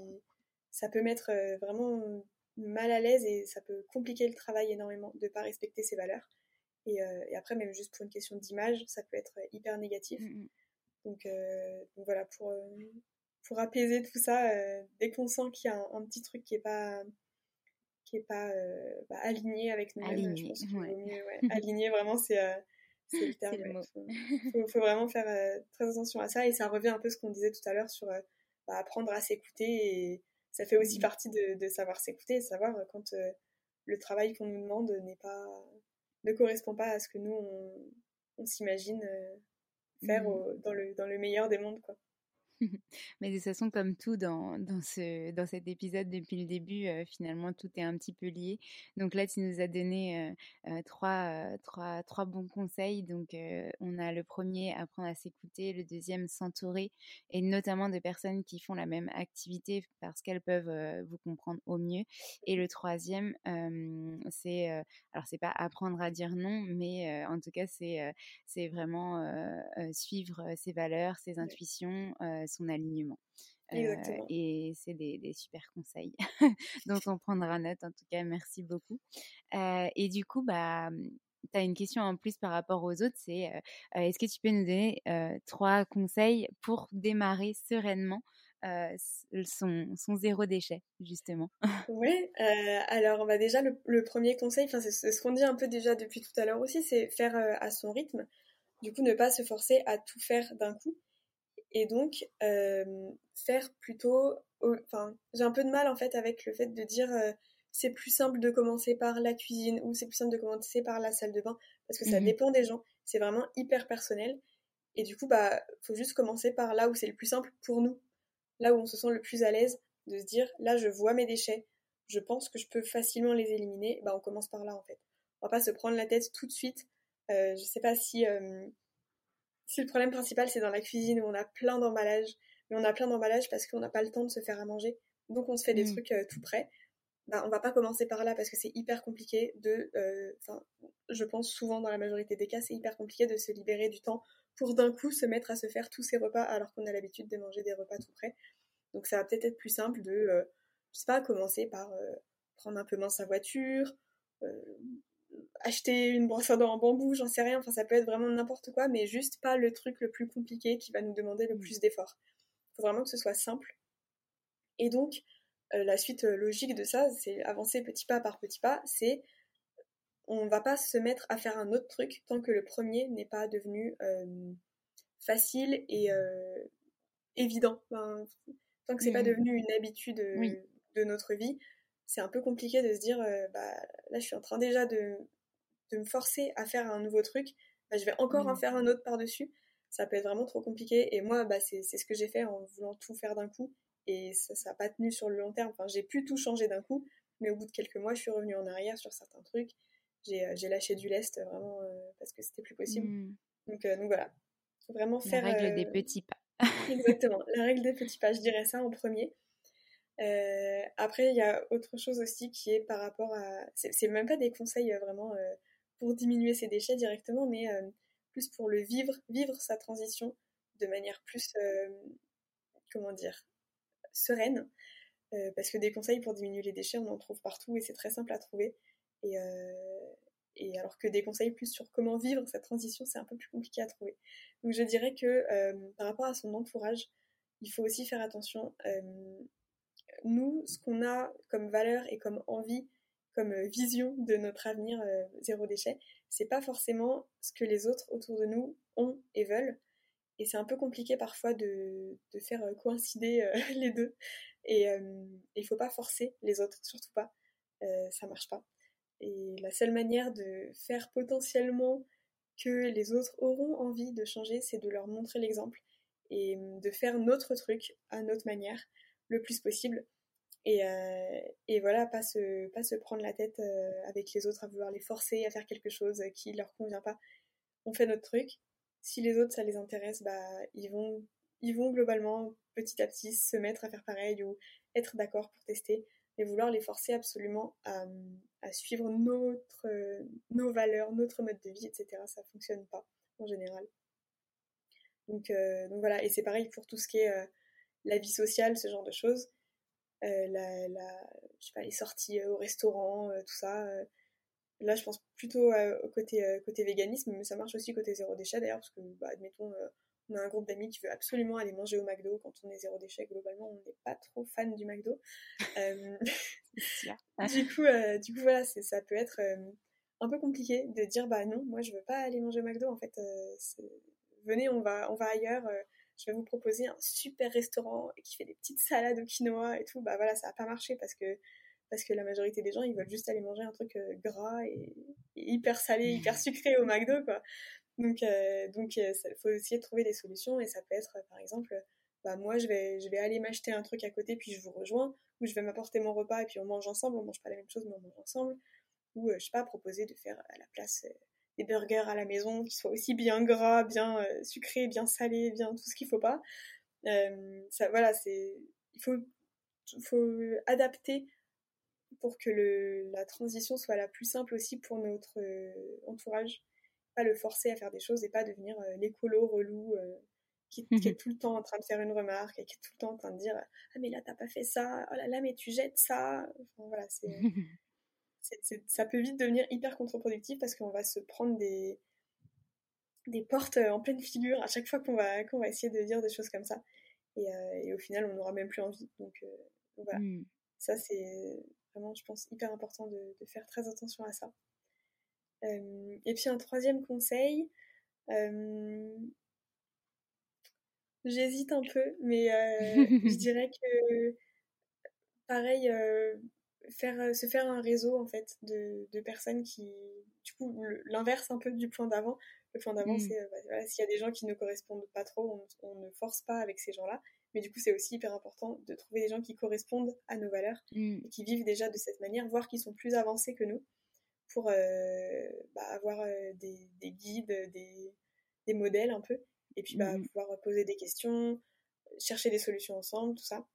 ça peut mettre euh, vraiment mal à l'aise et ça peut compliquer le travail énormément de pas respecter ses valeurs. Et, euh, après, même juste pour une question d'image, ça peut être hyper négatif. Mmh, mmh. Donc, voilà, pour, pour apaiser tout ça, dès qu'on sent qu'il y a un, petit truc qui est pas qui est pas euh, bah, aligné avec nous-mêmes. Aligné, aligné, vraiment, c'est euh, le terme. Il faut, vraiment faire euh, très attention à ça. Et ça revient un peu ce qu'on disait tout à l'heure sur bah, apprendre à s'écouter. Et ça fait aussi mmh. partie de, de savoir s'écouter et savoir quand le travail qu'on nous demande n'est pas ne correspond pas à ce que nous on, on s'imagine faire mmh. dans, le, dans le meilleur des mondes quoi. Mais de toute façon, comme tout dans, dans, ce, dans cet épisode depuis le début, euh, finalement, tout est un petit peu lié. Donc là, tu nous as donné euh, euh, trois, trois, trois bons conseils. Donc, on a le premier, apprendre à s'écouter. Le deuxième, s'entourer. Et notamment de personnes qui font la même activité parce qu'elles peuvent vous comprendre au mieux. Et le troisième, c'est, alors, c'est pas apprendre à dire non, mais en tout cas, c'est, c'est vraiment suivre ses valeurs, ses intuitions son alignement. Euh, et c'est des, super conseils dont on prendra note. En tout cas, merci beaucoup. Euh, et du coup, bah, tu as une question en plus par rapport aux autres, c'est euh, est-ce que tu peux nous donner trois conseils pour démarrer sereinement son, son, zéro déchet, justement? Oui, alors bah déjà le, premier conseil, c'est ce qu'on dit un peu déjà depuis tout à l'heure aussi, c'est faire à son rythme. Du coup, ne pas se forcer à tout faire d'un coup et donc euh, faire plutôt enfin j'ai un peu de mal en fait avec le fait de dire euh, c'est plus simple de commencer par la cuisine ou c'est plus simple de commencer par la salle de bain parce que ça mmh dépend des gens. C'est vraiment hyper personnel. Et du coup bah faut juste commencer par là où c'est le plus simple pour nous. Là où on se sent le plus à l'aise de se dire là je vois mes déchets je pense que je peux facilement les éliminer bah on commence par là en fait. On va pas se prendre la tête tout de suite. Euh, je sais pas si si le problème principal c'est dans la cuisine où on a plein d'emballages, mais on a plein d'emballages parce qu'on n'a pas le temps de se faire à manger, donc on se fait des mm. trucs euh, tout prêts, bah, on va pas commencer par là parce que c'est hyper compliqué de, euh, enfin, je pense souvent dans la majorité des cas, c'est hyper compliqué de se libérer du temps pour d'un coup se mettre à se faire tous ces repas alors qu'on a l'habitude de manger des repas tout prêts. Donc ça va peut-être être plus simple de, euh, je sais pas, commencer par prendre un peu moins sa voiture, acheter une brosse à dents en bambou, j'en sais rien, enfin ça peut être vraiment n'importe quoi, mais juste pas le truc le plus compliqué qui va nous demander le mm. plus d'efforts. Il faut vraiment que ce soit simple. Et donc, euh, la suite euh, logique de ça, c'est avancer petit pas par petit pas, c'est on va pas se mettre à faire un autre truc tant que le premier n'est pas devenu euh, facile et évident. tant que c'est pas mm. devenu une habitude de notre vie, c'est un peu compliqué de se dire, bah, là je suis en train déjà de, de me forcer à faire un nouveau truc, bah, je vais encore en mmh. faire un autre par-dessus. Ça peut être vraiment trop compliqué. Et moi, bah, c'est ce que j'ai fait en voulant tout faire d'un coup. Et ça n'a pas tenu sur le long terme. Enfin, j'ai pu tout changer d'un coup. Mais au bout de quelques mois, je suis revenue en arrière sur certains trucs. J'ai euh, lâché du lest vraiment euh, parce que c'était plus possible. Mmh. Donc, euh, donc voilà. Faut vraiment faire. La règle des petits pas. Exactement. La règle des petits pas. Je dirais ça en premier. Après, il y a autre chose aussi qui est par rapport à. C'est même pas des conseils vraiment pour diminuer ses déchets directement, mais euh, plus pour le vivre, vivre sa transition de manière plus, euh, comment dire, sereine. Euh, parce que des conseils pour diminuer les déchets, on en trouve partout et c'est très simple à trouver. Et, et alors que des conseils plus sur comment vivre cette transition, c'est un peu plus compliqué à trouver. Donc je dirais que par rapport à son entourage, il faut aussi faire attention. Nous, ce qu'on a comme valeur et comme envie, comme vision de notre avenir zéro déchet, c'est pas forcément ce que les autres autour de nous ont et veulent. Et c'est un peu compliqué parfois de, de faire coïncider les deux. Et il faut pas forcer les autres, surtout pas. ça marche pas. Et la seule manière de faire potentiellement que les autres auront envie de changer, c'est de leur montrer l'exemple et de faire notre truc à notre manière le plus possible. Et, euh, et voilà, pas se, pas se prendre la tête euh, avec les autres à vouloir les forcer à faire quelque chose qui leur convient pas. On fait notre truc. Si les autres, ça les intéresse, bah, ils vont, ils vont globalement, petit à petit, se mettre à faire pareil ou être d'accord pour tester et vouloir les forcer absolument à, suivre notre, nos valeurs, notre mode de vie, etc. Ça fonctionne pas en général. Donc, euh, donc voilà, et c'est pareil pour tout ce qui est la vie sociale, ce genre de choses. Euh, la, la, je sais pas, les sorties au restaurant, tout ça. là, je pense plutôt au côté, côté véganisme, mais ça marche aussi côté zéro déchet d'ailleurs, parce que, bah, admettons, on a un groupe d'amis qui veut absolument aller manger au McDo quand on est zéro déchet. Globalement, on n'est pas trop fan du McDo. Euh, du coup, euh, du coup, voilà, ça peut être euh, un peu compliqué de dire bah non, moi je veux pas aller manger au McDo. En fait, venez, on va, on va ailleurs. Je vais vous proposer un super restaurant qui fait des petites salades au quinoa et tout. Bah voilà, ça a pas marché parce que parce que la majorité des gens ils veulent juste aller manger un truc gras et, et, hyper salé, hyper sucré au McDo quoi. Donc, euh, donc, il euh, faut essayer de trouver des solutions et ça peut être, par exemple, bah, moi, je vais, je vais aller m'acheter un truc à côté puis je vous rejoins, ou je vais m'apporter mon repas et puis on mange ensemble, on mange pas la même chose mais on mange ensemble, ou euh, je sais pas, proposer de faire à la place des burgers à la maison qui soient aussi bien gras, bien sucrés, bien salés, bien tout ce qu'il faut pas. ça, voilà, c'est, il faut, faut adapter pour que le, la transition soit la plus simple aussi pour notre entourage. Pas le forcer à faire des choses et pas devenir euh, l'écolo relou euh, qui, qui, est tout le temps en train de faire une remarque et qui est tout le temps en train de dire ah mais là t'as pas fait ça. Oh là là mais tu jettes ça. Enfin, voilà c'est ça peut vite devenir hyper contre-productif parce qu'on va se prendre des des portes en pleine figure à chaque fois qu'on va qu'on va essayer de dire des choses comme ça. Et, euh, et au final on n'aura même plus envie. Donc, voilà. Mm. ça c'est vraiment je pense hyper important de, de, faire très attention à ça. Euh, et puis un troisième conseil, euh, j'hésite un peu, mais euh, je dirais que pareil, faire, se faire un réseau en fait de, de personnes qui, du coup, l'inverse un peu du point d'avant. Le point d'avant, mmh. c'est bah, s'il y a des gens qui ne correspondent pas trop, on, ne force pas avec ces gens-là. Mais du coup, c'est aussi hyper important de trouver des gens qui correspondent à nos valeurs mmh. et qui vivent déjà de cette manière, voire qui sont plus avancés que nous pour euh, bah, avoir euh, des, des, guides, des, des, modèles un peu, et puis bah, mmh pouvoir poser des questions, chercher des solutions ensemble, tout ça.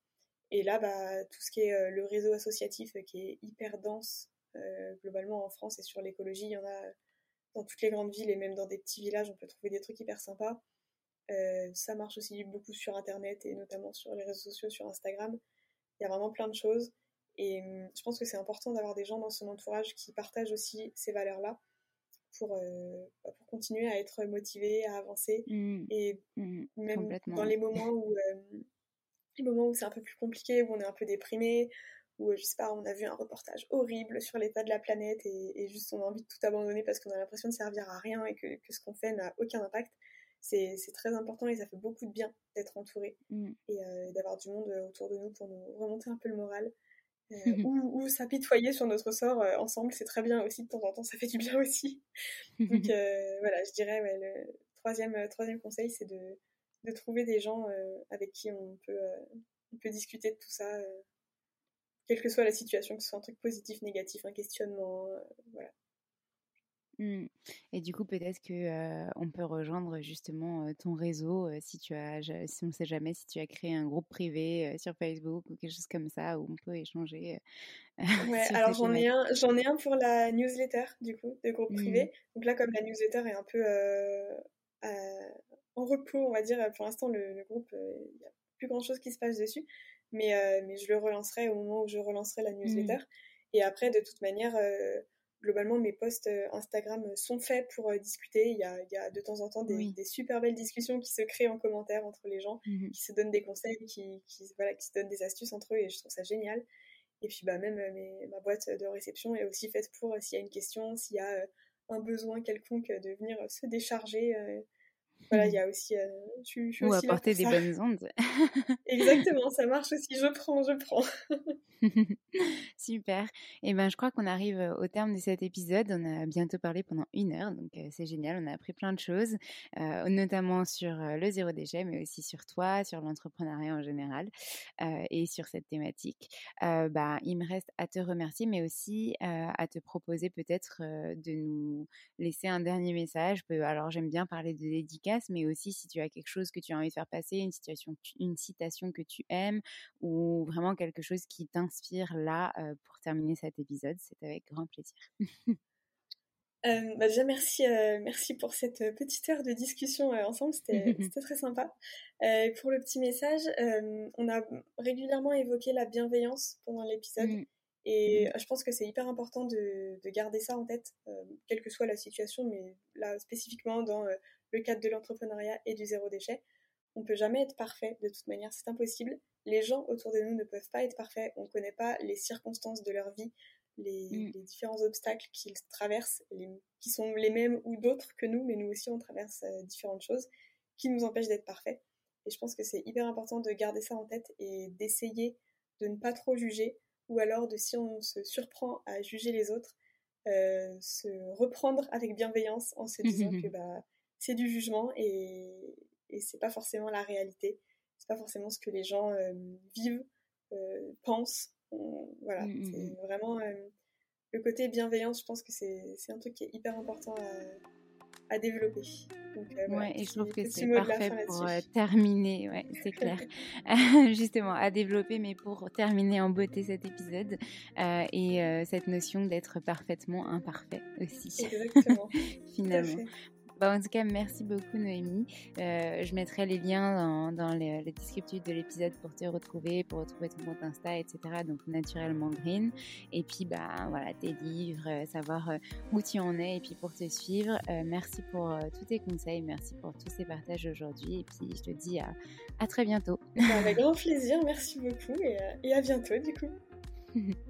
Et là, bah, tout ce qui est euh, le réseau associatif qui est hyper dense globalement en France et sur l'écologie, il y en a dans toutes les grandes villes et même dans des petits villages, on peut trouver des trucs hyper sympas. ça marche aussi beaucoup sur Internet et notamment sur les réseaux sociaux, sur Instagram. Il y a vraiment plein de choses. Et hum, je pense que c'est important d'avoir des gens dans son entourage qui partagent aussi ces valeurs-là pour, euh, bah, pour continuer à être motivé, à avancer. Mmh. Et mmh. même dans les moments où, euh, les moments où c'est un peu plus compliqué, où on est un peu déprimé, où je sais pas, on a vu un reportage horrible sur l'état de la planète et, juste on a envie de tout abandonner parce qu'on a l'impression de servir à rien et que, que ce qu'on fait n'a aucun impact. C'est très important et ça fait beaucoup de bien d'être entouré mmh. et euh, d'avoir du monde autour de nous pour nous remonter un peu le moral. Euh, ou, s'apitoyer sur notre sort euh, ensemble, c'est très bien aussi de temps en temps, ça fait du bien aussi. Donc euh, voilà, je dirais le troisième, troisième conseil, c'est de, de, trouver des gens avec qui on peut, on peut discuter de tout ça, quelle que soit la situation, que ce soit un truc positif, négatif, un questionnement, voilà. Mmh. Et du coup, peut-être que on peut rejoindre justement ton réseau si tu as, si on ne sait jamais, si tu as créé un groupe privé sur Facebook ou quelque chose comme ça où on peut échanger. ouais, alors j'en ai un, j'en ai un pour la newsletter du coup de groupe privé. Mmh. Donc là, comme la newsletter est un peu en repos, on va dire, pour l'instant le, groupe, il n'y a plus grand chose qui se passe dessus, mais mais je le relancerai au moment où je relancerai la mmh. newsletter. Et après, de toute manière globalement, mes posts Instagram sont faits pour discuter. Il y, a, il y, a, de temps en temps des, des, super belles discussions qui se créent en commentaire entre les gens, mmh qui se donnent des conseils, qui, qui, voilà, qui se donnent des astuces entre eux et je trouve ça génial. Et puis bah, même mes, ma boîte de réception est aussi faite pour s'il y a une question, s'il y a un besoin quelconque de venir se décharger voilà, il y a aussi. Euh, je, je Ou apporter des bonnes ondes. Exactement, ça marche aussi. Je prends, je prends. Super. Et eh ben, je crois qu'on arrive au terme de cet épisode. On a bientôt parlé pendant une heure, donc c'est génial. On a appris plein de choses, euh, notamment sur le zéro déchet, mais aussi sur toi, sur l'entrepreneuriat en général euh, et sur cette thématique. bah, il me reste à te remercier, mais aussi à te proposer peut-être de nous laisser un dernier message. Alors, j'aime bien parler de dédicace mais aussi si tu as quelque chose que tu as envie de faire passer, une, situation, une citation que tu aimes ou vraiment quelque chose qui t'inspire là pour terminer cet épisode, c'est avec grand plaisir. Euh, bah déjà merci, merci pour cette petite heure de discussion ensemble, c'était très sympa. pour le petit message, on a régulièrement évoqué la bienveillance pendant l'épisode. Mmh. Et mmh. je pense que c'est hyper important de, de, garder ça en tête, quelle que soit la situation, mais là spécifiquement dans le cadre de l'entrepreneuriat et du zéro déchet. On peut jamais être parfait, de toute manière, c'est impossible. Les gens autour de nous ne peuvent pas être parfaits, on ne connaît pas les circonstances de leur vie, les, mm. différents obstacles qu'ils traversent, qui sont les mêmes ou d'autres que nous, mais nous aussi on traverse euh, différentes choses qui nous empêchent d'être parfaits. Et je pense que c'est hyper important de garder ça en tête et d'essayer de ne pas trop juger, ou alors de si on se surprend à juger les autres, euh, se reprendre avec bienveillance en se disant que bah, c'est du jugement et, et c'est pas forcément la réalité. C'est pas forcément ce que les gens euh, vivent, euh, pensent. voilà, mmh, mmh, c'est mmh. vraiment euh, le côté bienveillance. Je pense que c'est un truc qui est hyper important à, à développer. Donc, ouais, et je trouve que c'est parfait pour terminer, ouais, c'est clair. Justement, à développer, mais pour terminer en beauté cet épisode et cette notion d'être parfaitement imparfait aussi. Exactement. Finalement. Bah, en tout cas, merci beaucoup Noémie. Euh, je mettrai les liens dans, dans les, descriptifs de l'épisode pour te retrouver, pour retrouver ton compte Insta, etc. Donc naturellement Green. Et puis bah voilà, tes livres, euh, savoir euh, où tu en es et puis pour te suivre. merci pour tous tes conseils, merci pour tous ces partages aujourd'hui. Et puis je te dis à, à très bientôt. Bah, avec grand plaisir, merci beaucoup et, et à bientôt du coup.